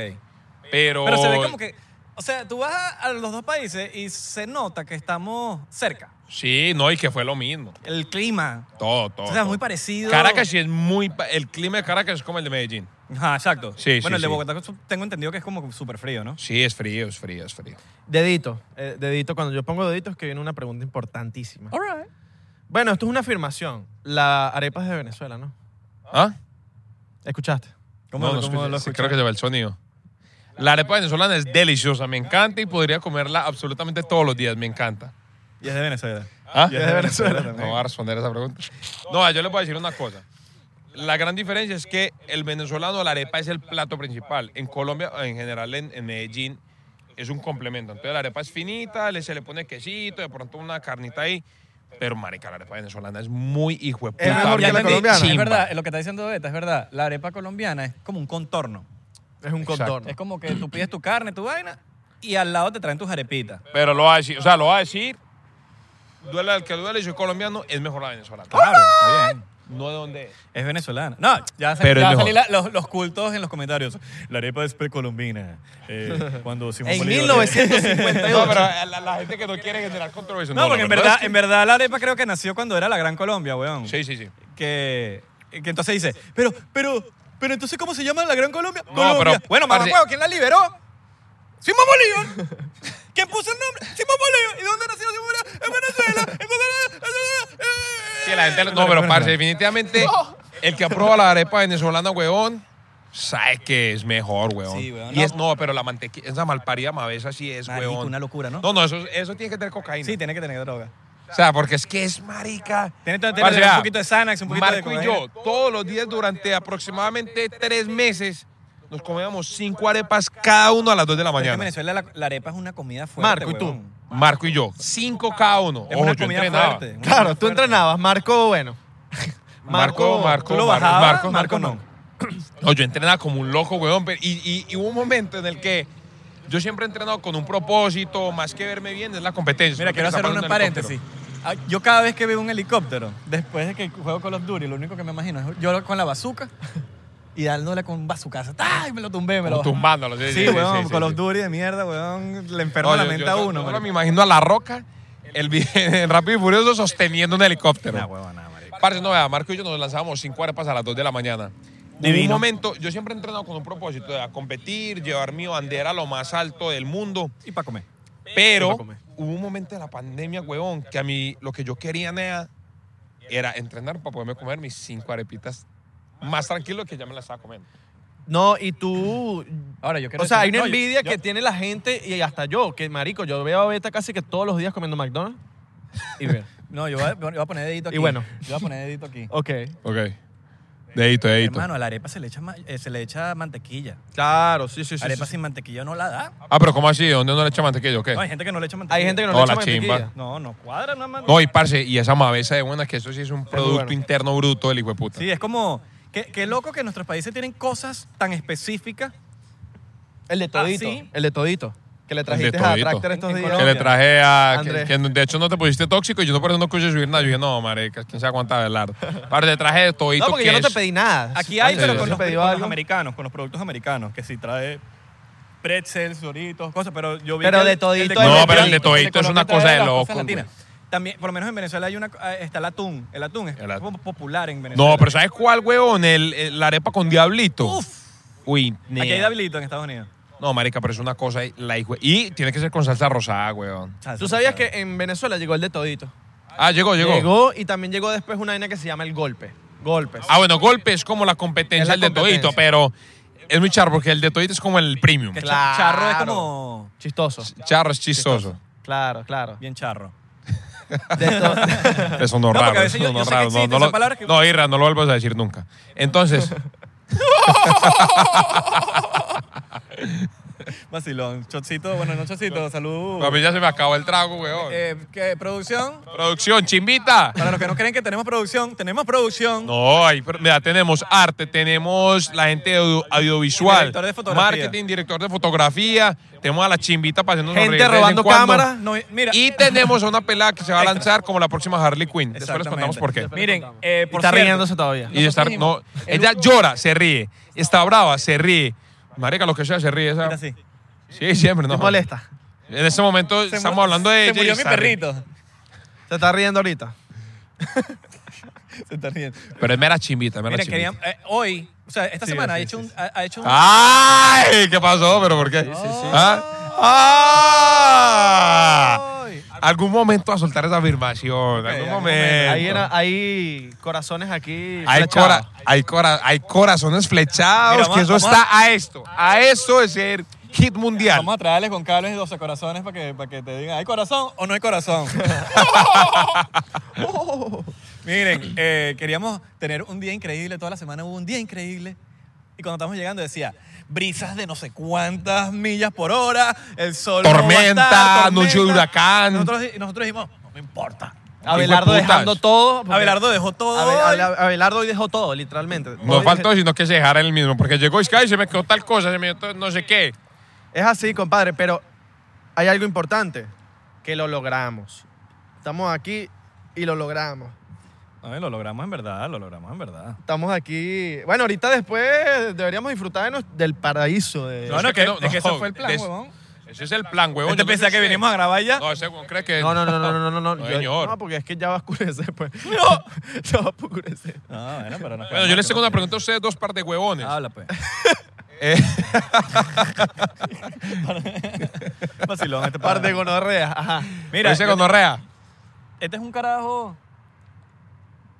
Pero, Pero se ve como que, o sea, tú vas a, los dos países y se nota que estamos cerca. Sí, no, y que fue lo mismo. El clima, Todo, todo. o sea, todo. muy parecido. Caracas sí es muy... pa- El clima de Caracas es como el de Medellín. Ajá, exacto. Sí, bueno, sí, el de sí. Bogotá tengo entendido que es como súper frío, ¿no? Sí, es frío, es frío, es frío. Dedito. eh, dedito. Cuando yo pongo dedito es que viene una pregunta importantísima. All right. Bueno, esto es una afirmación. La arepa es de Venezuela, ¿no? ¿Ah? ¿Escuchaste? ¿Cómo, no, no lo Sí, escuchas? creo que se va el sonido. La arepa venezolana es deliciosa, me encanta y podría comerla absolutamente todos los días, me encanta. Y es de Venezuela. ¿Ah? Y es de Venezuela No también. voy a responder esa pregunta. No, yo voy a decir una cosa. La gran diferencia es que el venezolano, la arepa es el plato principal. En Colombia, en general en, en Medellín, es un complemento. Entonces la arepa es finita, le, se le pone quesito, de pronto una carnita ahí. Pero, marica, la arepa venezolana es muy hijo de puta. Es mejor que la colombiana. Es verdad, lo que está diciendo Beta es verdad. La arepa colombiana es como un contorno. Es un Exacto. contorno. Es como que tú pides tu carne, tu vaina, y al lado te traen tus arepitas. Pero lo va a decir, o sea, lo va a decir, duele al que duele, soy colombiano, es mejor la venezolana. Claro, está bien. No de dónde es. Es venezolana. No, ya, sal- Pero es la- los, los cultos en los comentarios. La arepa es precolombina. Eh, cuando Simón En Bolívar- 1958. No, pero la, la gente que no quiere generar controversia. No, porque en verdad en verdad la arepa creo que nació cuando era la Gran Colombia, weón. Sí, sí, sí. Que, que entonces dice, pero, pero, pero entonces ¿cómo se llama la Gran Colombia? No, Colombia. pero, bueno, parce- huevo, ¿quién la liberó? Simón Bolívar. ¿Quién puso el nombre? Simón Bolívar. ¿Y dónde nació Simón Bolívar? En Venezuela. Entonces, Sí, la gente, no, pero parce, definitivamente, el que aprueba la arepa venezolana, weón, sabe que es mejor, weón. Sí, weón. Y No. es, no, pero la mantequilla, esa malparida mavesa sí es, Marico, weón. una locura, ¿no? No, no, eso, eso tiene que tener cocaína. Sí, tiene que tener droga. O sea, porque es que es marica. Tiene que tener Parce, un poquito de Xanax, un poquito de Marco y yo, todos los días durante aproximadamente tres meses, nos comíamos cinco arepas cada uno a las dos de la que en mañana. Venezuela la, la arepa es una comida fuerte, Marco, ¿y tú? weón. Marco y yo, cinco cada uno. Es Ojo, una yo comida entrenaba. fuerte. una Claro, comida tú fuerte. entrenabas. Marco, bueno. Marco, Marco, ¿Tú lo Marco, bajabas? Marco, Marco no. No, yo entrenaba como un loco, weón. pero- Y, y- y hubo un momento en el que yo siempre he entrenado con un propósito, más que verme bien, es la competencia. Mira, quiero hacer escapar un helicóptero. paréntesis. Ah, Yo cada vez que veo un helicóptero, después de que juego Call of Duty, lo único que me imagino es yo con la bazooka y dándole con un bazookazo. ¡Ay! Me lo tumbé, me lo... Como tumbándolo. Sí, Sí, sí, weón, sí, Call sí, of sí. Duty de mierda, weón. Le enferma No, la mente a uno. marico. me imagino a La Roca, el, en Rápido y Furioso, sosteniendo un helicóptero. Nah, huevón, nada. Parce, no vea, Marco y yo nos lanzábamos cinco arepas a las 2 de la mañana. Hubo un momento, yo siempre he entrenado con un propósito de a competir, llevar mi bandera a lo más alto del mundo, Y para comer. pero comer. hubo un momento de la pandemia, huevón, que a mí lo que yo quería nea, era entrenar para poderme comer mis cinco arepitas más tranquilo que ya me las estaba comiendo. No, y tú. Ahora, yo quiero O sea, hay decir- una no, yo- envidia yo- que tiene la gente y hasta yo, que marico, yo veo a Beta casi que todos los días comiendo McDonald's. Y veo. No, yo voy, a, yo voy a poner dedito aquí. Y bueno. Yo voy a poner dedito aquí. ok. Ok. Dedito, dedito. Hermano, a la arepa se le echa, ma- eh, se le echa mantequilla. Claro, sí, sí, sí. arepa sí, sin mantequilla no la da. Ah, pero ¿cómo así? ¿Dónde no le echa mantequilla o qué? No, hay gente que no le echa mantequilla. Hay gente que no, No, le echa la chimba. mantequilla. No, no cuadra nada más. No, y parce, y esa mavesa de buena, que eso sí es un producto bueno. interno bruto del hijo de puta. Sí, es como... Qué, qué loco que nuestros países tienen cosas tan específicas. El de todito. Ah, ¿sí? El de todito. Que le de trajiste a todito. Tractor estos días. Que le traje a. Que, Andrés. que de hecho no te pusiste tóxico y yo no por eso no escuché subir nada. Yo dije, no, marica, quién sabe cuánta velar. Parce, te traje de todito No, porque que yo no te es- pedí nada. Aquí hay, Sí, pero sí, con, sí. los, con los algo. americanos, con los productos americanos, que sí trae pretzels, doritos, cosas, pero yo vi Pero que de el- todito el hay No, de pero el de todito. todito es una cosa de loco. güey. También, por lo menos en Venezuela hay una, eh, está el atún. El atún es El atún. popular en Venezuela. No, pero ¿sabes cuál, huevón? El, el- la arepa con diablito. Uf, Uy, aquí hay nea. Dablito en Estados Unidos. No, marica, pero es una cosa, la hijo. Y tiene que ser con salsa rosada, huevón. Ah, ¿Tú sabías que en Venezuela llegó el de todito? Ah, llegó, llegó. y también llegó después una vaina que se llama el golpe. Golpes. Ah, bueno, golpe es como la competencia la del de todito, pero es muy charro porque el de todito es como el premium. Que cha- Claro. charro es como Chistoso. Charro es chistoso. Claro, claro. bien charro. De to- Eso no raro. a veces eso yo- no yo sé que raro. existe no, lo- que- no, Irra, no lo vuelvas a decir nunca. Entonces, Vacilón. Chocito, bueno, no chocito, salud. a mí ya se me acabó el trago, weón. Eh, ¿qué, ¿Producción? Producción, chimbita. Para los que no creen que tenemos producción, tenemos producción. No, ahí, pero mira, tenemos arte, tenemos la gente audio- audiovisual, Director de fotografía. marketing, director de fotografía, tenemos a la chimbita para hacernos Gente robando cámaras. No, mira, Y tenemos a una pelada que se va a lanzar como la próxima Harley Quinn. Después les contamos por qué. Miren, eh, y está cierto, riéndose todavía. Y estar, no, ella llora, se ríe. Está brava, se ríe. Marica, lo que sea, se ríe. esa- mira así. Sí, siempre, ¿no? ¿Te molesta? En este momento Se estamos mu- hablando de Se murió mi perrito. ¿Se está riendo ahorita? Se está riendo. Pero es mera chimbita, es mera Mira, chimbita. querían, eh, hoy, o sea, esta Sí, semana ha sí, hecho sí, un, ha, ha hecho un, ¡Ay! ¿Qué pasó? ¿Pero por qué? ¿Ah? ¡Ah! Algún momento a soltar esa afirmación. algún algún momento. Hay corazones aquí. Hay, cora- hay, cora- hay corazones flechados, Mira, vamos- que eso vamos está a esto. A eso de ser hit mundial. Vamos a traerles con cables y 12 corazones para que, para que te digan, ¿hay corazón o no hay corazón? Miren, eh, queríamos tener un día increíble, toda la semana hubo un día increíble. Y cuando estamos llegando decía, brisas de no sé cuántas millas por hora, el sol no va a Tormenta, noche de huracán. Nosotros, nosotros dijimos, no me importa. Abelardo de dejando todo. Abelardo dejó todo. Abe- hoy. Abe- Abelardo hoy dejó todo, literalmente. No Hoy- faltó sino que se dejara él mismo, porque llegó y se me quedó tal cosa, se me quedó no sé qué. Es así, compadre, pero hay algo importante, que lo logramos. Estamos aquí y lo logramos. Ay, lo logramos en verdad, lo logramos en verdad. Estamos aquí. Bueno, ahorita después deberíamos disfrutar de nos- del paraíso. De... No, no, que no, es que ese no, fue el plan, des- huevón. Ese es el plan, huevón. Este yo no pensaba que sé. venimos a grabar ya. No, ese huevón cree que... No, no, no, no, no, no, no. No, Yo- señor. no, porque es que ya va a oscurecer, pues. No, ya va a oscurecer. No, bueno, pero no. Bueno, yo les tengo una pregunta a ustedes, dos par de huevones. Habla, pues. Eh, Vacilón, este Par de gonorreas, ajá. Mira, ese yo- gonorrea. este es un carajo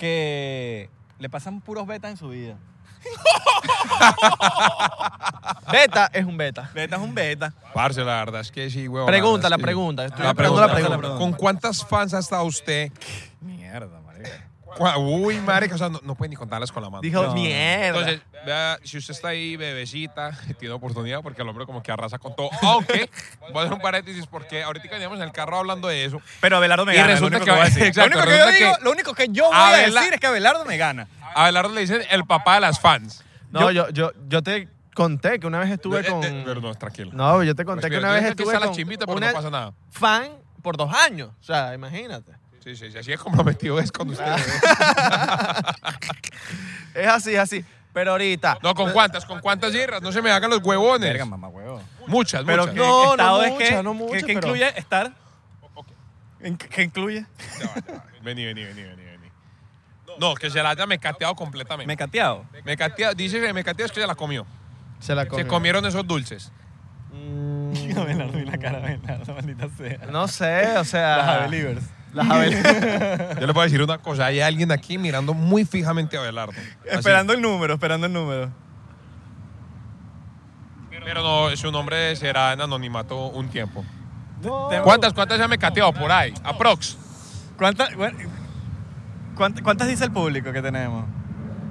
que le pasan puros betas en su vida. Beta es un beta. Beta es un beta. Parce, la verdad es que sí, huevón. Pregunta, la pregunta. Estoy La pregunta, la pregunta. ¿Con cuántas fans ha estado usted? Mierda, marica. Uy, marica, o sea, no, no puede ni contarlas con la mano. Dijo, No. mierda. Entonces, vea, si usted está ahí, bebecita, tiene oportunidad porque el hombre como que arrasa con todo. Aunque, voy a hacer un paréntesis porque ahorita veníamos en el carro hablando de eso. Pero Abelardo me Y gana. es resulta lo único que- que, voy a decir. exacto, lo, único que yo resulta digo, que- lo único que yo voy A decir es que Abelardo me gana. A Abelardo le dicen el papá de las fans. no, yo, yo, yo te conté que una vez estuve Eh, eh, con. Pero no, tranquilo. No, yo te conté que Respira. una Yo vez sé que estuve está la con chimbita, pero una no pasa nada. fan por dos años. O sea, imagínate. Sí, sí, sí, así es comprometido es con ustedes. Es así, es así. Pero ahorita. No, ¿con cuántas? ¿Con cuántas hierras? No se me hagan los huevones. Verga, mamá, huevo. Muchas, Pero muchas. ¿qué No, no estado es mucha, que, no mucha, que- que pero- incluye estar? ¿En- ¿Qué incluye? Ya va, ya va. Vení, vení, vení, vení, vení. No, que se la haya mecateado completamente. Me he cateado. Mecateado, dice que mecateado es que se la comió. Se la Se comió. comieron esos dulces. Mm, Abelardo y la cara de Abelardo, maldita sea. no sé, o sea. Las. Las Abel- Yo le puedo decir una cosa, hay alguien aquí mirando muy fijamente a Abelardo. Así. Esperando el número, esperando el número. Pero no, su nombre será en anonimato un tiempo. No. ¿Cuántas, cuántas se ha mecateado por ahí? Aprox. ¿Cuántas, ¿Cuántas dice el público que tenemos?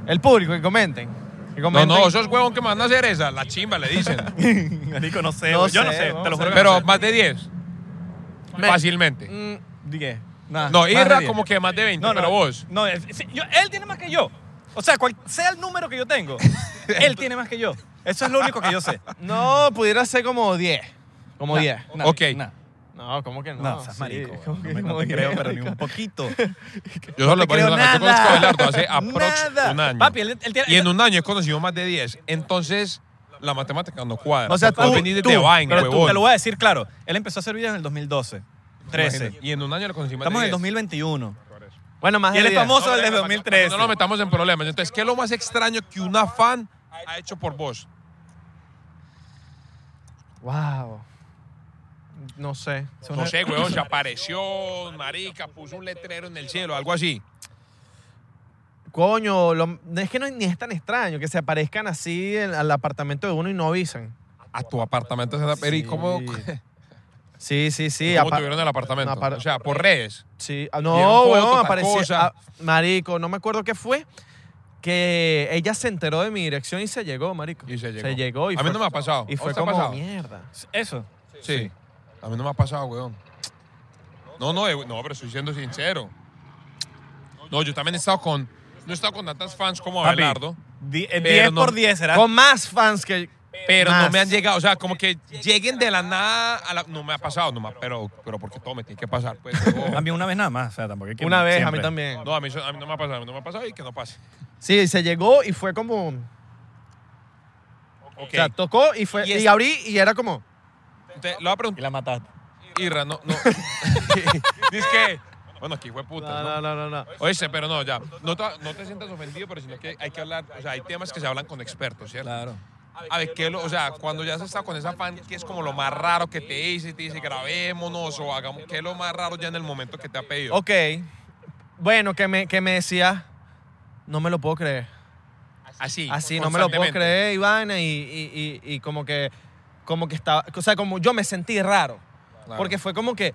El público, que comenten. Que No, comenten. no, esos huevos que me van a hacer esa, la chimba le dicen. Marico, no sé. No yo no sé, te lo juro Pero no sé. más de 10. Me- Fácilmente. Mm, Nada, No, Irra como que más de 20, No, no, pero vos. No, es- sí, yo- él tiene más que yo. O sea, cual sea el número que yo tengo, él tiene más que yo. Eso es lo único que yo sé. no, pudiera ser como 10. Como 10. Nah, Ok. nah. No, ¿cómo que no? No, seas Sí, marico. ¿cómo güey. que No, me- no como te 10? creo, pero ni un poquito. Yo solo decir creo una cosa. Yo conozco a nada. Abelardo hace aprox Nada. un año. Papi, él, él tiene... Y en un año he conocido más de 10. Entonces, la matemática no cuadra. O sea, tú- venís de tú, Tebain, Pero tú, te lo voy a decir claro. Él empezó a hacer videos en el 2012. 13. Imagínate. Y en un año le conocí más Estamos en el 10. 2021. Bueno, más Y él es 10. famoso No, desde venga, 2013. No nos metamos en problemas. Entonces, ¿qué es lo más extraño que una fan ha hecho por vos? Wow. No sé. No sé, weón, se apareció, marica, puso un letrero en el cielo, algo así. Coño, lo- es que no, ni es tan extraño que se aparezcan así en- al apartamento de uno y no avisan. A tu apartamento se da pero ¿y cómo, Sí, sí, sí. cómo tuvieron el apartamento? apar- o sea, por redes. Sí, ah, no, weón, cosa. ah, marico, no me acuerdo qué fue. Que ella se enteró de mi dirección y se llegó, marico. Y se llegó. Se llegó y a mí no me ha pasado. y ¿A fue como pasado? mierda. Eso. Sí. A mí no me ha pasado, weón. No, no, eh, no, pero estoy siendo sincero. No, yo también he estado con. No he estado con tantas fans como Abelardo, Di- eh, Pero 10 no- por 10 será. Con más fans que. Pero no me han llegado. O sea, como que lleguen de la nada a la. No me ha pasado, no me ha- pero, pero porque todo me tiene que pasar. Pues, huevón. A mí una vez nada más. O sea, tampoco hay que Una vez, a mí también. No, a mí, eso- a mí no me ha pasado, a mí no me ha pasado y que no pase. Sí, se llegó y fue como. O sea, tocó y fue. Y abrí y era como. Te- lo voy a Y la mataste. Irra, no. no. Dice que. Bueno, aquí fue puta. No, ¿no? no, no, no. no. Oíste, pero no, ya. No te, no te sientas ofendido, pero sino que hay que hablar. O sea, hay temas que se hablan con expertos, ¿cierto? Claro. A ver, ¿qué lo, o sea, cuando ya has estado con esa fan, ¿qué es como lo más raro que te dice? Te dice, grabémonos o hagamos. ¿Qué es lo más raro ya en el momento que te ha pedido? Ok. Bueno, que me, que me decía. No me lo puedo creer. Así. Así, no me lo puedo creer, Ivana, y, y, y, y como que. Como que estaba. O sea, como yo me sentí raro. Claro. Porque fue como que.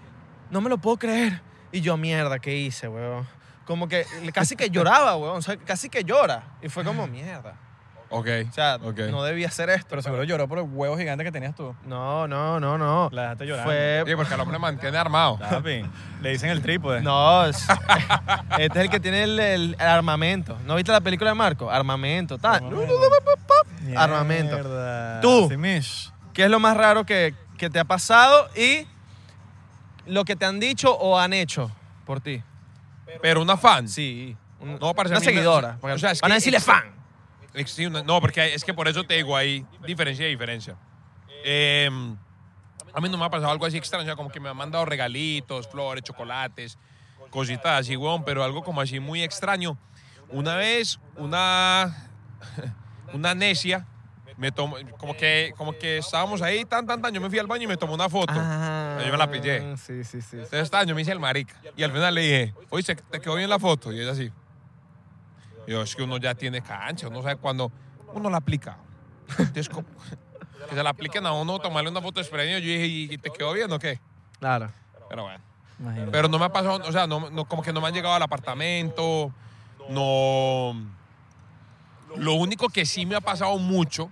No me lo puedo creer. Y yo, mierda, ¿qué hice, weón? Como que casi que lloraba, weón. O sea, casi que llora. Y fue como, mierda. Ok. O sea, ok. no debía hacer esto. Pero seguro lloró por el huevo gigante que tenías tú. No, no, no, no. La dejaste llorando. Fue. Sí, porque el hombre mantiene armado. Le dicen el trípode. No, es- este es el que tiene el, el armamento. ¿No viste la película de Marco? Armamento, tal. Armamento. Tú. Sí, mish. ¿Qué es lo más raro que, que te ha pasado y lo que te han dicho o han hecho por ti? Pero una fan. Sí. un- No, parce, a una seguidora. o sea, es van a decirle es- fan. Sí, no, porque es que por eso te digo ahí diferencia y diferencia. Eh, a mí no me ha pasado algo así extraño, como que me han mandado regalitos, flores, chocolates, cositas así, weón, pero algo como así muy extraño. Una vez, una, una necia me tomó, como que, como que estábamos ahí, tan, tan, tan, yo me fui al baño y me tomó una foto. Ah, yo me la pillé. Sí, sí, sí. Entonces estaba, yo me hice el marica. Y al final le dije, oye, ¿se- ¿te quedó bien la foto? Y ella así. Yo, es que uno ya tiene cancha, uno sabe cuando uno la aplica. Entonces, como- que se la apliquen a uno, tomarle una foto desprevenido. Yo dije, ¿y te quedó bien o qué? Claro. Pero bueno. Imagínate. Pero no me ha pasado, o sea, no, no- como que no me han llegado al apartamento, no... Lo único que sí me ha pasado mucho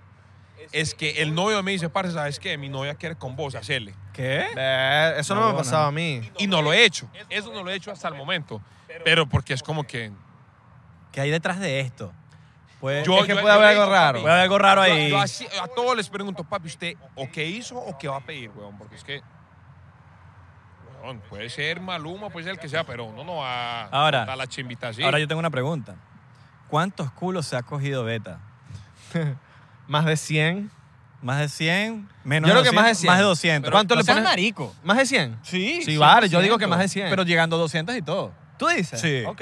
es que el novio me dice, parce, ¿sabes qué? Mi novia quiere con vos hacerle. ¿Qué? Eh, eso no, No, me ha no. pasado a mí. Y no lo he hecho. Eso no lo he hecho hasta el momento. Pero porque es como que... ¿Qué hay detrás de esto? Pues, Yo- es que yo- puede yo haber algo raro. papi, puede haber algo raro ahí. yo así- a todos les pregunto, papi, ¿usted o qué hizo o qué va a pedir, weón? Porque es que. weón, puede ser Maluma, puede ser el que sea, pero uno no va Ahora- a la chimbita así. Ahora yo tengo una pregunta. ¿Cuántos culos se ha cogido Beta? Más de 100. ¿Más de 100? Menos Yo de creo que 200? más de 100. Más de 200. ¿Cuánto No le seas pones? marico. ¿Más de 100? Sí. Sí, vale, yo digo 100%. que más de 100. Pero llegando a 200 y todo. ¿Tú dices? Sí. Ok.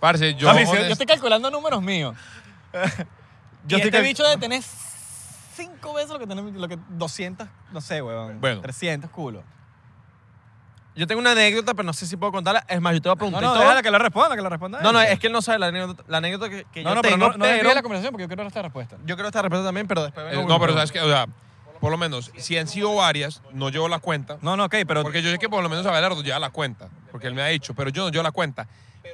Parce, yo, Papi, si- yo estoy calculando números míos. Yo Yo estoy este cal- bicho de tener cinco veces lo que tenemos, lo que 200, no sé, weón. Bueno. 300 culos. Yo tengo una anécdota, pero no sé si puedo contarla. Es más, yo te voy a No, preguntar no, y todo. déjala que la responda, que la responda. No, no, ella. es que él no sabe la anécdota, la anécdota que, que No, yo no, pero tengo, no, no pero desvíe la conversación porque yo quiero esta respuesta. yo creo esta respuesta también, pero después eh, no, pero sabes que, o sea, por lo menos, si han sido varias, no llevo la cuenta. No, no, ok, pero Porque yo sé que por lo menos Abelardo lleva la cuenta, porque él me ha dicho, pero yo no llevo la cuenta.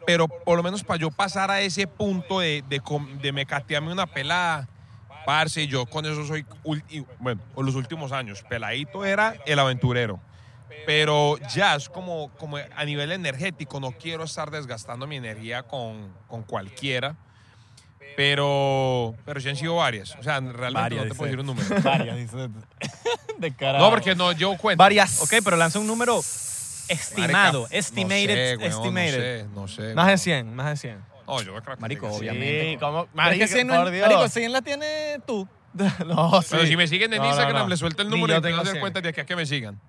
Pero por lo menos para yo pasar a ese punto de, de, de me catearme una pelada, parce, yo con eso soy, bueno, por los últimos años, peladito era el aventurero. Pero ya es como, como a nivel energético, no quiero estar desgastando mi energía con, con cualquiera. Pero, pero sí han sido varias. O sea, realmente Varias, no te puedo decir un número. varias, dice. De carajo. No, porque no llevo cuenta. Varias. Ok, pero lanza un número estimado. Marica, estimated. no sé, weón, estimated. No sé, no sé. Más de weón. 100, más de 100. No, yo creo que Marico, sí. obviamente. Es Marico, que 100 no- por Dios. Marico, 100 la tienes tú. no, sí. Pero si me siguen en Instagram, les suelto el número y empiezo tengo a hacer 100. cuentas de aquí a que me sigan.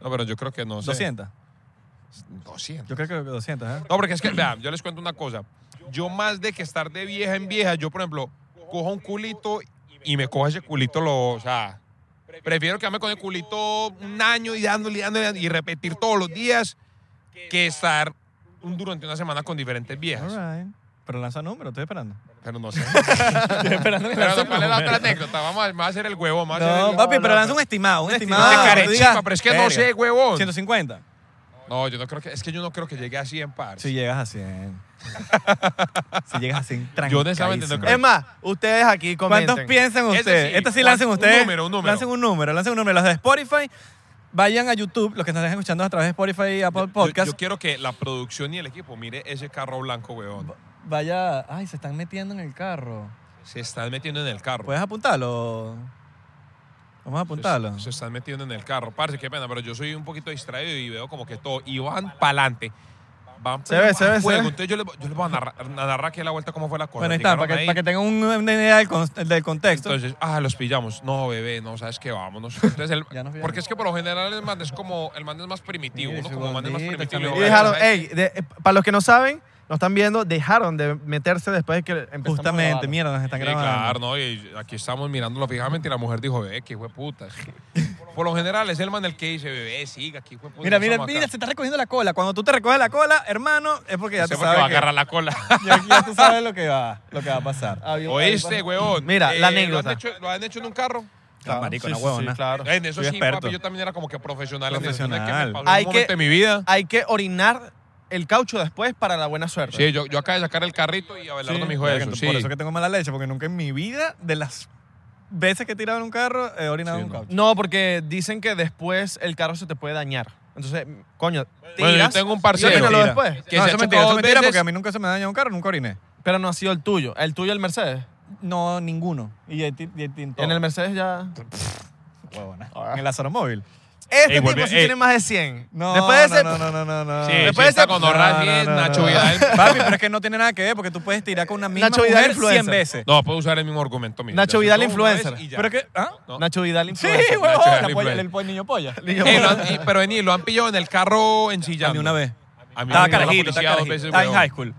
No, pero yo creo que no sé. 200. 200. Yo creo que 200, ¿eh? No, porque es que, vean, yo les cuento una cosa. Yo más de que estar de vieja en vieja, yo, por ejemplo, cojo un culito y me cojo ese culito, lo, o sea, prefiero quedarme con el culito un año y dándole, y dándole y repetir todos los días que estar durante una semana con diferentes viejas. All right. Pero lanza número, estoy esperando. Pero no sé. Estoy esperando que pero ¿cuál es la otra anécdota? Vamos a, vamos a hacer el huevo. Vamos a hacer No, el, papi, no, pero no, lanza un estimado, un estimado. tú digas, pero es que no sé, huevón. 150. No, yo no creo que, es que yo no creo que llegue a 100 pares. Si llegas a 100. si llegas a 100, Yo honestamente no creo. Es más, ustedes aquí comenten. ¿Cuántos piensan ustedes? sí, Este sí ¿cuál- lancen un ustedes. número, un número. Lancen un número, lancen un número. Los de Spotify, vayan a YouTube, los que están escuchando a través de Spotify y Apple Yo- Podcast. Yo, quiero que la producción y el equipo mire ese carro blanco, weón. Vaya, ay, se están metiendo en el carro. Se están metiendo en el carro. ¿Puedes apuntarlo? Vamos a apuntarlo. Se, se están metiendo en el carro. Parce, qué pena, pero yo soy un poquito distraído y veo como que todo. Y van para adelante. Van Se ve, se ve, se ve. Entonces yo les, yo les voy a narrar, a narrar aquí a la vuelta cómo fue la cosa. Bueno, ahí está, para que, para que tengan un- una idea del, con- del contexto. Entonces, ah, los pillamos. No, bebé, no, sabes que vámonos. Entonces, el- Ya nos vieron. porque es que por lo general el man es como, el man es más primitivo. Mire, Uno como man es más primitivo. Y dejaron, ¿sabes? ey, de- eh, para los que no saben, nos están viendo, dejaron de meterse después de que empezamos a Justamente, grabar. mira, nos están Sí, grabando. claro, ¿no? Y aquí estamos mirándolo fijamente y la mujer dijo, bebé, que hijo de putas. Por lo general es el man el que dice, bebé, siga, aquí hijo de putas. Mira, mira, mira, acá". se está recogiendo la cola. Cuando tú te recoges la cola, hermano, es porque ya Sé tú va a sabes que, agarrar la cola. ya, ya tú sabes lo que va, lo que va a pasar. Había- ¿Oíste, huevón? Mira, la ¿lo han, anécdota. hecho, ¿Lo han hecho en un carro? Claro, marico, sí, una sí, huevona. sí, claro. En eso Soy sí, experto. papi, yo también era como que profesional. en eso. Profesional. Es que me pasó Hay un momento que- de mi vida. Hay que orinar el caucho después para la buena suerte. Sí, yo, yo acabo de sacar el carrito y Abelardo Sí, me dijo eso. Sí. Por eso que tengo mala leche, porque nunca en mi vida, de las veces que he tirado en un carro, he orinado Sí, en un no. caucho. No, porque dicen que después el carro se te puede dañar. Entonces, coño, tiras. Bueno, yo tengo un parcero. después. Que no, se eso mentira, eso mentira porque a mí nunca se me ha dañado un carro, nunca oriné. Pero no ha sido el tuyo. El tuyo el Mercedes. No, ninguno. Y el, y el tinto. En el Mercedes ya. Huevona. Ah. En el Azaro móvil. Este Ey, tipo vuelve- sí ey. tiene más de 100. No, Después de no, ese. no, no, no, no, no. Sí, Después sí, de está ese- con Orra, sí, es Nacho Vidal. Papi, pero es que no tiene nada que ver porque tú puedes tirar con una misma Nacho Vidal mujer influencer. 100 veces. No, puedo usar el mismo argumento. mira. Nacho Vidal influencer. Pero es que, ¿ah? ¿No? Nacho Vidal Sí, influencer. huevón. Nacho Vidal La polla, influencer. el, el niño polla. Niño, Ey, lo han- y- pero vení, lo han pillado en el carro en A mí una vez. A mí Estaba me la carajito, policía estaba dos carajito. veces, Estaba en weón. high school.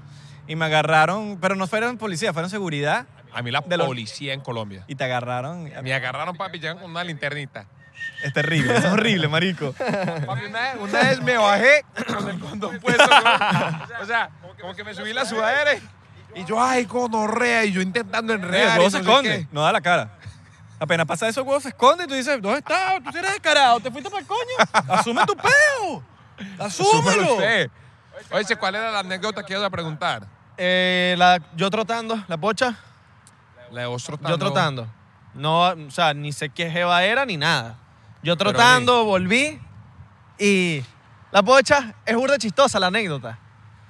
Y me agarraron, pero no fueron policía, fueron seguridad. A mí la De los- policía en Colombia. Y te agarraron. Me agarraron, papi, llegan con una linternita. Es terrible, es horrible, marico. Papi, una vez, una vez me bajé con el condón puesto. ¿no? O sea, como que me subí la sudadera y- y yo, ay, gonorrea, y yo intentando El enredar. huevo y se no esconde, qué. no da la cara. Apenas pasa eso, el huevo se esconde y tú dices, ¿dónde estás? Tú eres descarado, te fuiste para el coño. Asume tu peo. Súmelo Asúmelo. Oye, ¿cuál era la anécdota que ibas a preguntar? Eh, la, yo trotando, la pocha. La de vos trotando. Yo trotando. No, o sea, ni sé qué jeva era ni nada. Yo trotando, volví y la pocha es burda chistosa la anécdota.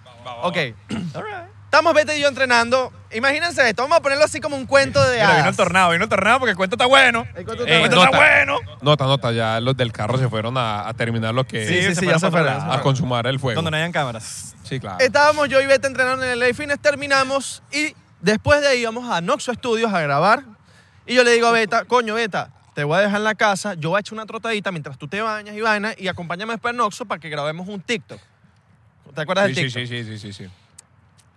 Va, va, va. Ok. All right. Estamos Beta y yo entrenando. Imagínense esto, vamos a ponerlo así como un cuento de Mira, vino el tornado, vino el tornado porque el cuento está bueno. El cuento está bueno. Nota, nota, ya los del carro se fueron a, a terminar lo que... Sí, sí, sí, ya se fueron. A consumar el fuego. Cuando no hayan cámaras. Sí, claro. Estábamos yo y Beta entrenando en el Fitness, terminamos y después de ahí íbamos a Noxo Studios a grabar. Y yo le digo a Beta, coño, Beta, te voy a dejar en la casa, yo voy a echar una trotadita mientras tú te bañas y vainas y acompáñame después a Noxo para que grabemos un TikTok. ¿Te acuerdas Sí, del sí, TikTok? sí, sí, sí, sí, sí.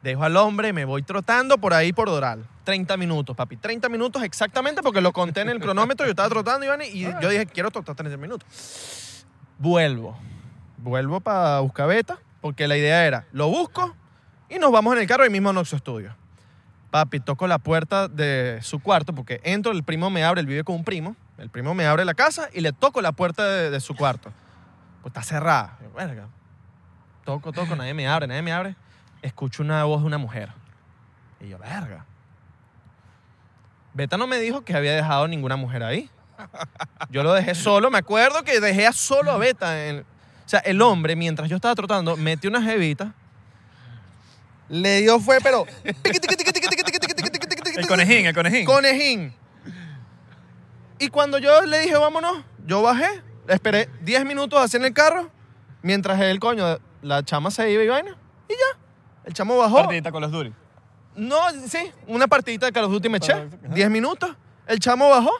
Dejo al hombre, me voy trotando por ahí por Doral. 30 minutos, papi. 30 minutos exactamente porque lo conté en el cronómetro. Yo estaba trotando, Iván, y yo dije, quiero trotar 30 minutos. Vuelvo. Vuelvo para buscar beta porque la idea era, lo busco y nos vamos en el carro ahí mismo a Noxo Studio. Papi, toco la puerta de su cuarto porque entro, el primo me abre, él vive con un primo. El primo me abre la casa y le toco la puerta de, su cuarto. Pues está cerrada. "Verga". Toco, toco, nadie me abre, nadie me abre escucho una voz de una mujer. Y yo, verga. Beta no me dijo que había dejado ninguna mujer ahí. Yo lo dejé solo, me acuerdo que dejé solo a Beta. en- o sea, el hombre, mientras yo estaba trotando, metió una jevita. Le dio fue, pero... El conejín, el conejín. Conejín. Y cuando yo le dije, vámonos, yo bajé, esperé 10 minutos así en el carro, mientras el coño, la chama se iba y vaina, y ya. El chamo bajó. Partidita con los duris. No, sí, una partidita de Call of Duty me eché. Perfecto, ajá. 10 minutos, el chamo bajó,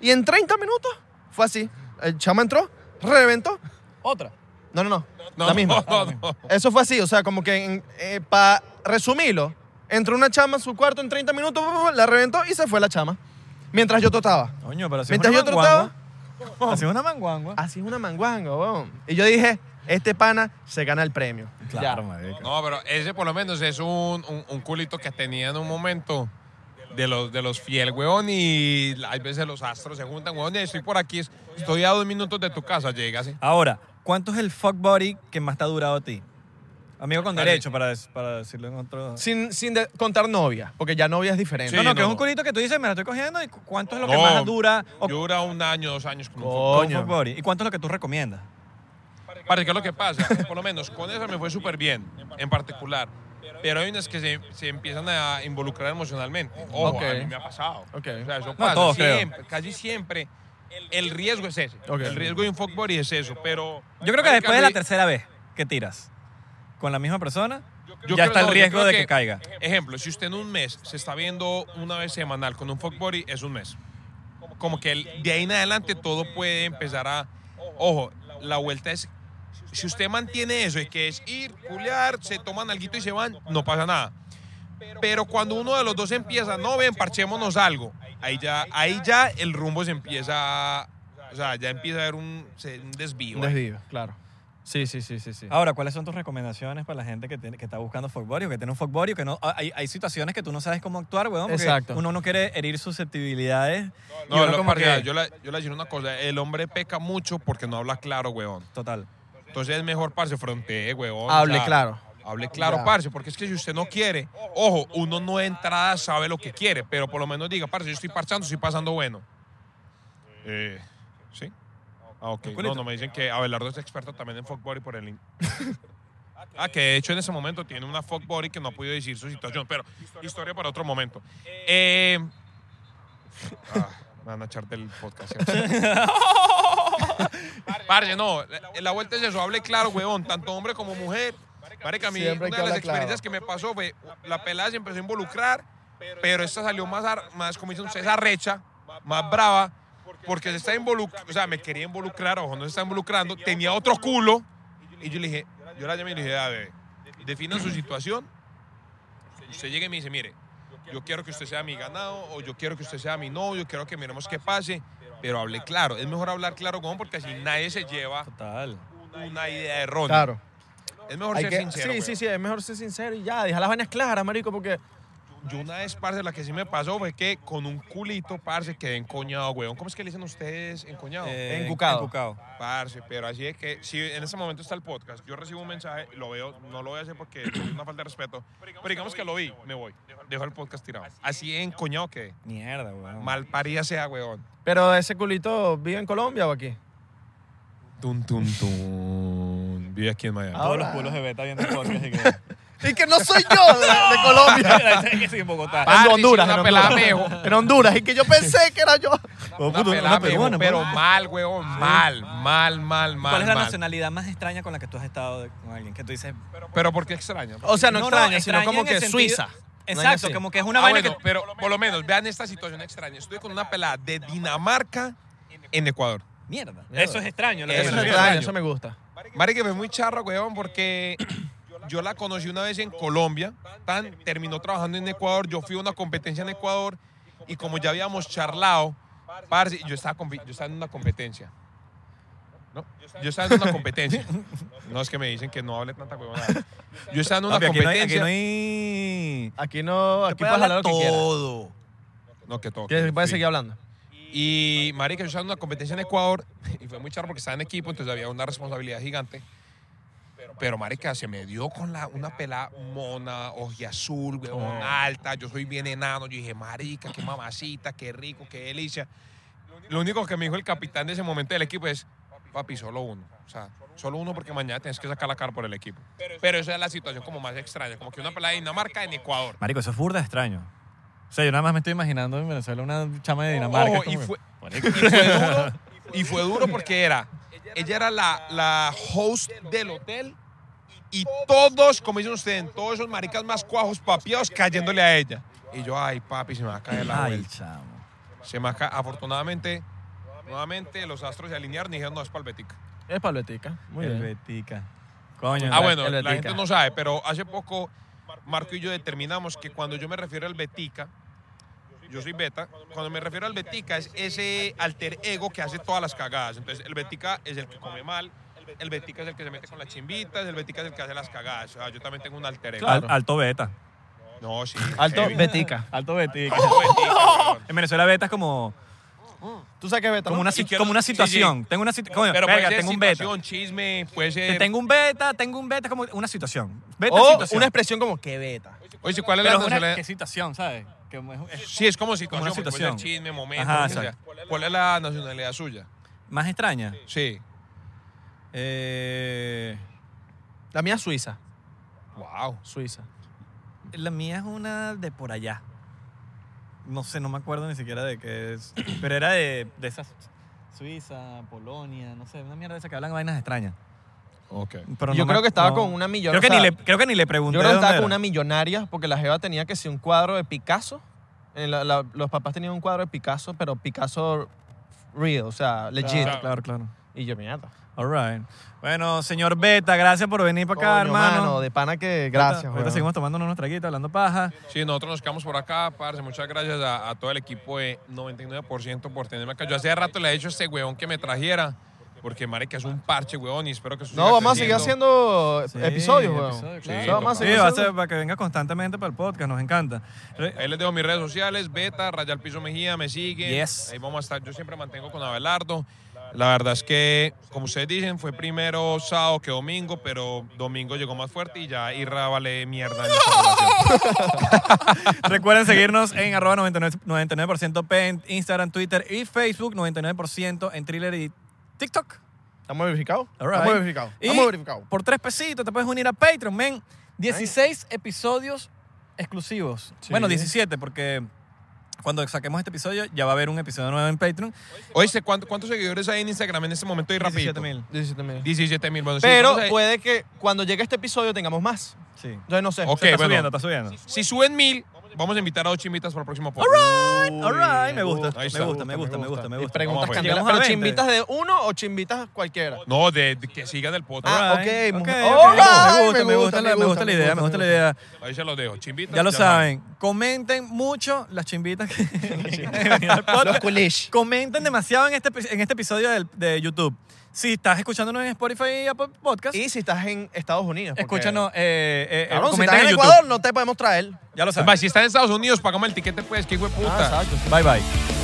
y en 30 minutos fue así. El chamo entró, reventó. Otra. No, no, no, No, la misma. no, no. Eso fue así, o sea, como que para resumirlo, entró una chama a su cuarto en 30 minutos, la reventó y se fue la chama. Mientras yo totaba. Coño, pero así Mientras es yo una trotaba, manguangua. Así es una manguangua. así es una manguanga, weón. Y yo dije, este pana se gana el premio. Claro, marica. No, pero ese por lo menos es un, un, un culito que tenía en un momento de los, de los fiel, weón, y hay veces los astros se juntan, weón, y estoy por aquí, estoy a dos minutos de tu casa, llega así. Ahora, ¿cuánto es el fuck body que más te ha durado a ti? Amigo con derecho, para, para decirlo en otro... Sin, sin de- contar novia, porque ya novia es diferente. Sí, no, no, que no. es un culito que tú dices, me la estoy cogiendo y cu- cuánto es lo que No, más dura o Dura un año, dos años con un Oh. coño. fuck body. ¿Y cuánto es lo que tú recomiendas? Parce, ¿qué es lo que pasa? Por lo menos con esa me fue súper bien, en particular. Pero hay unas que se, se empiezan a involucrar emocionalmente. Ojo, Ok. a mí me ha pasado. Ok. O sea, eso No, pasa todos, creo. siempre, casi siempre. El riesgo es ese. Ok. El riesgo de un fuck body es eso, pero... Yo creo que después de la tercera vez que tiras con la misma persona, yo ya creo- está el no, riesgo de que, caiga. Ejemplo, si usted en un mes se está viendo una vez semanal con un fuck body, es un mes. Como que el- de ahí en adelante todo puede empezar a... Ojo, la vuelta es... Si usted mantiene eso y que es ir, culiar, se toman algo y se van, no pasa nada. Pero cuando uno de los dos empieza, no ven, parchémonos algo, ahí ya, ahí ya el rumbo se empieza, a- o sea, ya empieza a haber un, un desvío. Un desvío, claro. Sí, sí, sí, sí, sí. Ahora, ¿cuáles son tus recomendaciones para la gente que, tiene- que está buscando fuck body o que tiene un fuck body o que no... Hay, hay situaciones que tú no sabes cómo actuar, weón, porque Exacto. uno no quiere herir susceptibilidades. No, uno lo- como parce, que- yo, le, yo le decir una cosa, el hombre peca mucho porque no habla claro, weón. Total. Entonces es mejor, parce, frontee, weón. Hable O sea, claro. Hable claro, Ya. parce, porque es que si usted no quiere, ojo, uno no de entrada sabe lo que quiere, pero por lo menos diga, parce, yo estoy parchando, estoy pasando bueno. Eh, ¿Sí? Ah, ok. No, no, me dicen que Abelardo es experto también en fuck body por el link. Ah, que de hecho en ese momento tiene una fuck body que no ha podido decir su situación, pero historia para otro momento. Eh, ah, me van a echar del podcast. Parce, no, la, la vuelta es eso, hable claro, weón, tanto hombre como mujer. Marica, a mí una de las hablar claro. experiencias que me pasó fue, la pelada se empezó a involucrar, pero esta salió más, ar- más como dicen ustedes, arrecha, más brava, porque se está involucrando, o sea, me quería involucrar, ojo, no se está involucrando, tenía otro culo, y yo le dije, yo la llamé y le dije, a ver, defina su situación, usted llega y me dice, mire, yo quiero que usted sea mi ganado, o yo quiero que usted sea mi novio, quiero que miremos qué pase, pero hable claro, es mejor hablar claro con porque así nadie se lleva Total. una idea errónea. Claro. Es mejor Hay ser que- sincero. sí, sí, sí, es mejor ser sincero y ya, deja las vainas claras, marico, porque Yo una vez, parce, la que sí me pasó fue que con un culito, parce, quedé encoñado, weón. ¿Cómo es que le dicen ustedes encoñado? Eh, Encucado. encucado. Parce, pero así es que si en ese momento está el podcast, yo recibo un mensaje, lo veo, no lo voy a hacer porque es una falta de respeto, pero digamos que lo vi, me voy, dejo el podcast tirado. Así encoñado que Mierda, weón. mal paría sea, weón. Pero ese culito vive en Colombia o aquí. Tun, tun, tun. Vive aquí en Miami. Todos los culos de beta viendo el podcast y que... Y que no soy yo de, de Colombia. sí, en Bogotá. En Honduras, una en pelada Honduras. me. En Honduras. Y que yo pensé que era yo. Una una me dejó, peruana, pero mal, huevón, mal, mal, mal, mal. ¿Cuál es la mal. nacionalidad más extraña con la que tú has estado de- con alguien? Que tú dices. Pero ¿por qué extraño? O sea, no, No, no, extraña, sino extraña como que Suiza. Exacto, como que es una Ah, vaina bueno, que. pero por lo menos vean esta situación extraña. Estuve con una pelada de Dinamarca en Ecuador. Mierda. Eso es extraño. Eso me es es extraño, eso me gusta. Mari que fue muy charro, weón, porque yo la conocí una vez en Colombia, tan, terminó trabajando en Ecuador, yo fui a una competencia en Ecuador y como ya habíamos charlado, parce, yo estaba, compi- yo estaba en una competencia. ¿No? Yo estaba en una competencia. No es que me dicen que no hable tanta huevonada. Yo estaba en una Papi, aquí no hay- aquí competencia. no hay. Aquí no, aquí puedes hablar que quieras. todo. No, que todo. ¿Quieres- que- Puedes seguir hablando. Y marica, yo estaba en una competencia en Ecuador y fue muy charro porque estaba en equipo, entonces había una responsabilidad gigante. Pero marica, se me dio con la, una pelada mona, azul, weón, alta. Yo soy bien enano. Yo dije, marica, qué mamacita, qué rico, qué delicia. Lo único que me dijo el capitán de ese momento del equipo es, papi, solo uno. O sea, solo uno porque mañana tienes que sacar la cara por el equipo. Pero esa es la situación como más extraña, como que una pelada de Dinamarca en Ecuador. Marico, eso es burda extraño. O sea, yo nada más me estoy imaginando en Venezuela una chama de Dinamarca. Ojo, y fue, y fue duro, y fue duro porque era, ella era la, la host del hotel y todos, como dicen ustedes, todos esos maricas más cuajos papiados cayéndole a ella. Y yo, ay papi, se me va a caer la Ay, vuelta. chamo. Se me va a. Afortunadamente, nuevamente los astros se alinearon y dijeron, no, es palbetica. Es palbetica. Muy el bien. Betica. Coño. Ah, bueno, la gente no sabe, pero hace poco Marco y yo determinamos que cuando yo me refiero al Betica, yo soy beta, cuando me refiero al Betica es ese alter ego que hace todas las cagadas. Entonces, el Betica es el que come mal, el Betica es el que se mete con las chimbitas, el Betica es el que hace las cagadas. O sea, yo también tengo un alter ego. Claro. Al- alto beta. No, sí. Alto heavy. betica. Alto betica. Alto Betica, weón. En Venezuela beta es como, ¿Tú sabes qué beta, como, no? una, si- quiero- como una sí, sí. situación. Tengo una situación. Pero puede ser tengo un beta. situación, chisme, puede ser... Tengo un beta, tengo un beta, es como una situación. Beta O situación. una expresión como que beta. Oye, ¿cuál es Pero la es una nacionalidad? ¿qué situación, ¿sabes? Que es- es Sí, es como situación, una porque puede situación. ser chisme, momento, Ajá, lo que sea. exacto. ¿Cuál es la nacionalidad suya? más extraña. Sí. Eh, La mía es Suiza. Wow. Suiza. la mía es una de por allá. No sé, no me acuerdo ni siquiera de qué es. Pero era de, de esas. Suiza, Polonia, no sé, una mierda de esas que hablan vainas extrañas. Ok. Pero yo no me- creo que estaba no- con una millonaria. Creo que, ni le, creo que ni le pregunté. Yo creo que estaba dónde con era. una millonaria porque la Jeva tenía que ser un cuadro de Picasso. La- la- los papás tenían un cuadro de Picasso, pero Picasso real, o sea, legit. Claro, claro, claro. Y yo, mierda. All right. Bueno, señor Beta, gracias por venir para acá, Coño, hermano. mano, de pana que gracias, Ahorita seguimos tomándonos unos traguitos, hablando paja. Sí, nosotros nos quedamos por acá, parce. Muchas gracias a, a todo el equipo de 99% por tenerme acá. Yo hace rato le he dicho a este weón que me trajera, porque marica es un parche, weón, y espero que eso No, vamos a seguir haciendo Sí, episodios, weón. episodios, claro. Sí, vamos a Sí, seguir va a haciendo- ser para que venga constantemente para el podcast, nos encanta. Re- Ahí les dejo mis redes sociales, Beta, Rayal Piso Mejía, me siguen. Yes. Ahí vamos a estar, yo siempre mantengo con Abelardo. La verdad es que, como ustedes dicen, fue primero sábado que domingo, pero domingo llegó más fuerte y ya Irra vale mierda en esta. Recuerden seguirnos en arroba 99%, 99% P en Instagram, Twitter y Facebook, 99% en Thriller y TikTok. ¿Estamos verificados? Right. Estamos verificados. Estamos verificados. por tres pesitos te puedes unir a Patreon, men. 16 episodios exclusivos. Sí. Bueno, 17 porque cuando saquemos este episodio ya va a haber un episodio nuevo en Patreon. Oíste, ¿cuánto- ¿cuántos seguidores hay en Instagram en este momento? Y rapidito. 17 mil. 17 mil. 17 mil. Bueno, sí, Pero a- puede que cuando llegue este episodio tengamos más. Sí. Entonces no sé. Ok, está bueno. subiendo, está subiendo. Si suben mil, vamos a invitar a dos chimitas para el próximo podcast. All right, me gusta, Ahí me está. gusta, me gusta, me gusta, me gusta. preguntas pues. candela. Llegamos a ¿Pero 20. chimbitas de uno o chimbitas cualquiera? No, de, de que sigan el podcast. Ah, All right, ok, ok, mujer. ok. All right, Me gusta, me gusta, me gusta la idea, me gusta la idea. Ahí se los dejo. Chimbitas. Ya lo saben. Comenten mucho las chimbitas que que venir al podcast. Los culish. Comenten demasiado en este, epi- en este episodio del- de YouTube. Si estás escuchándonos en Spotify y Apple Podcast, Y si estás en Estados Unidos. porque- escúchanos. Eh, eh, eh, Cabrón, si comenten estás en YouTube. Ecuador, no te podemos traer. Ya lo Es saben. más, si están en Estados Unidos, pagamos el tiquete, pues, que hijo de puta. Ah, exacto. Bye bye.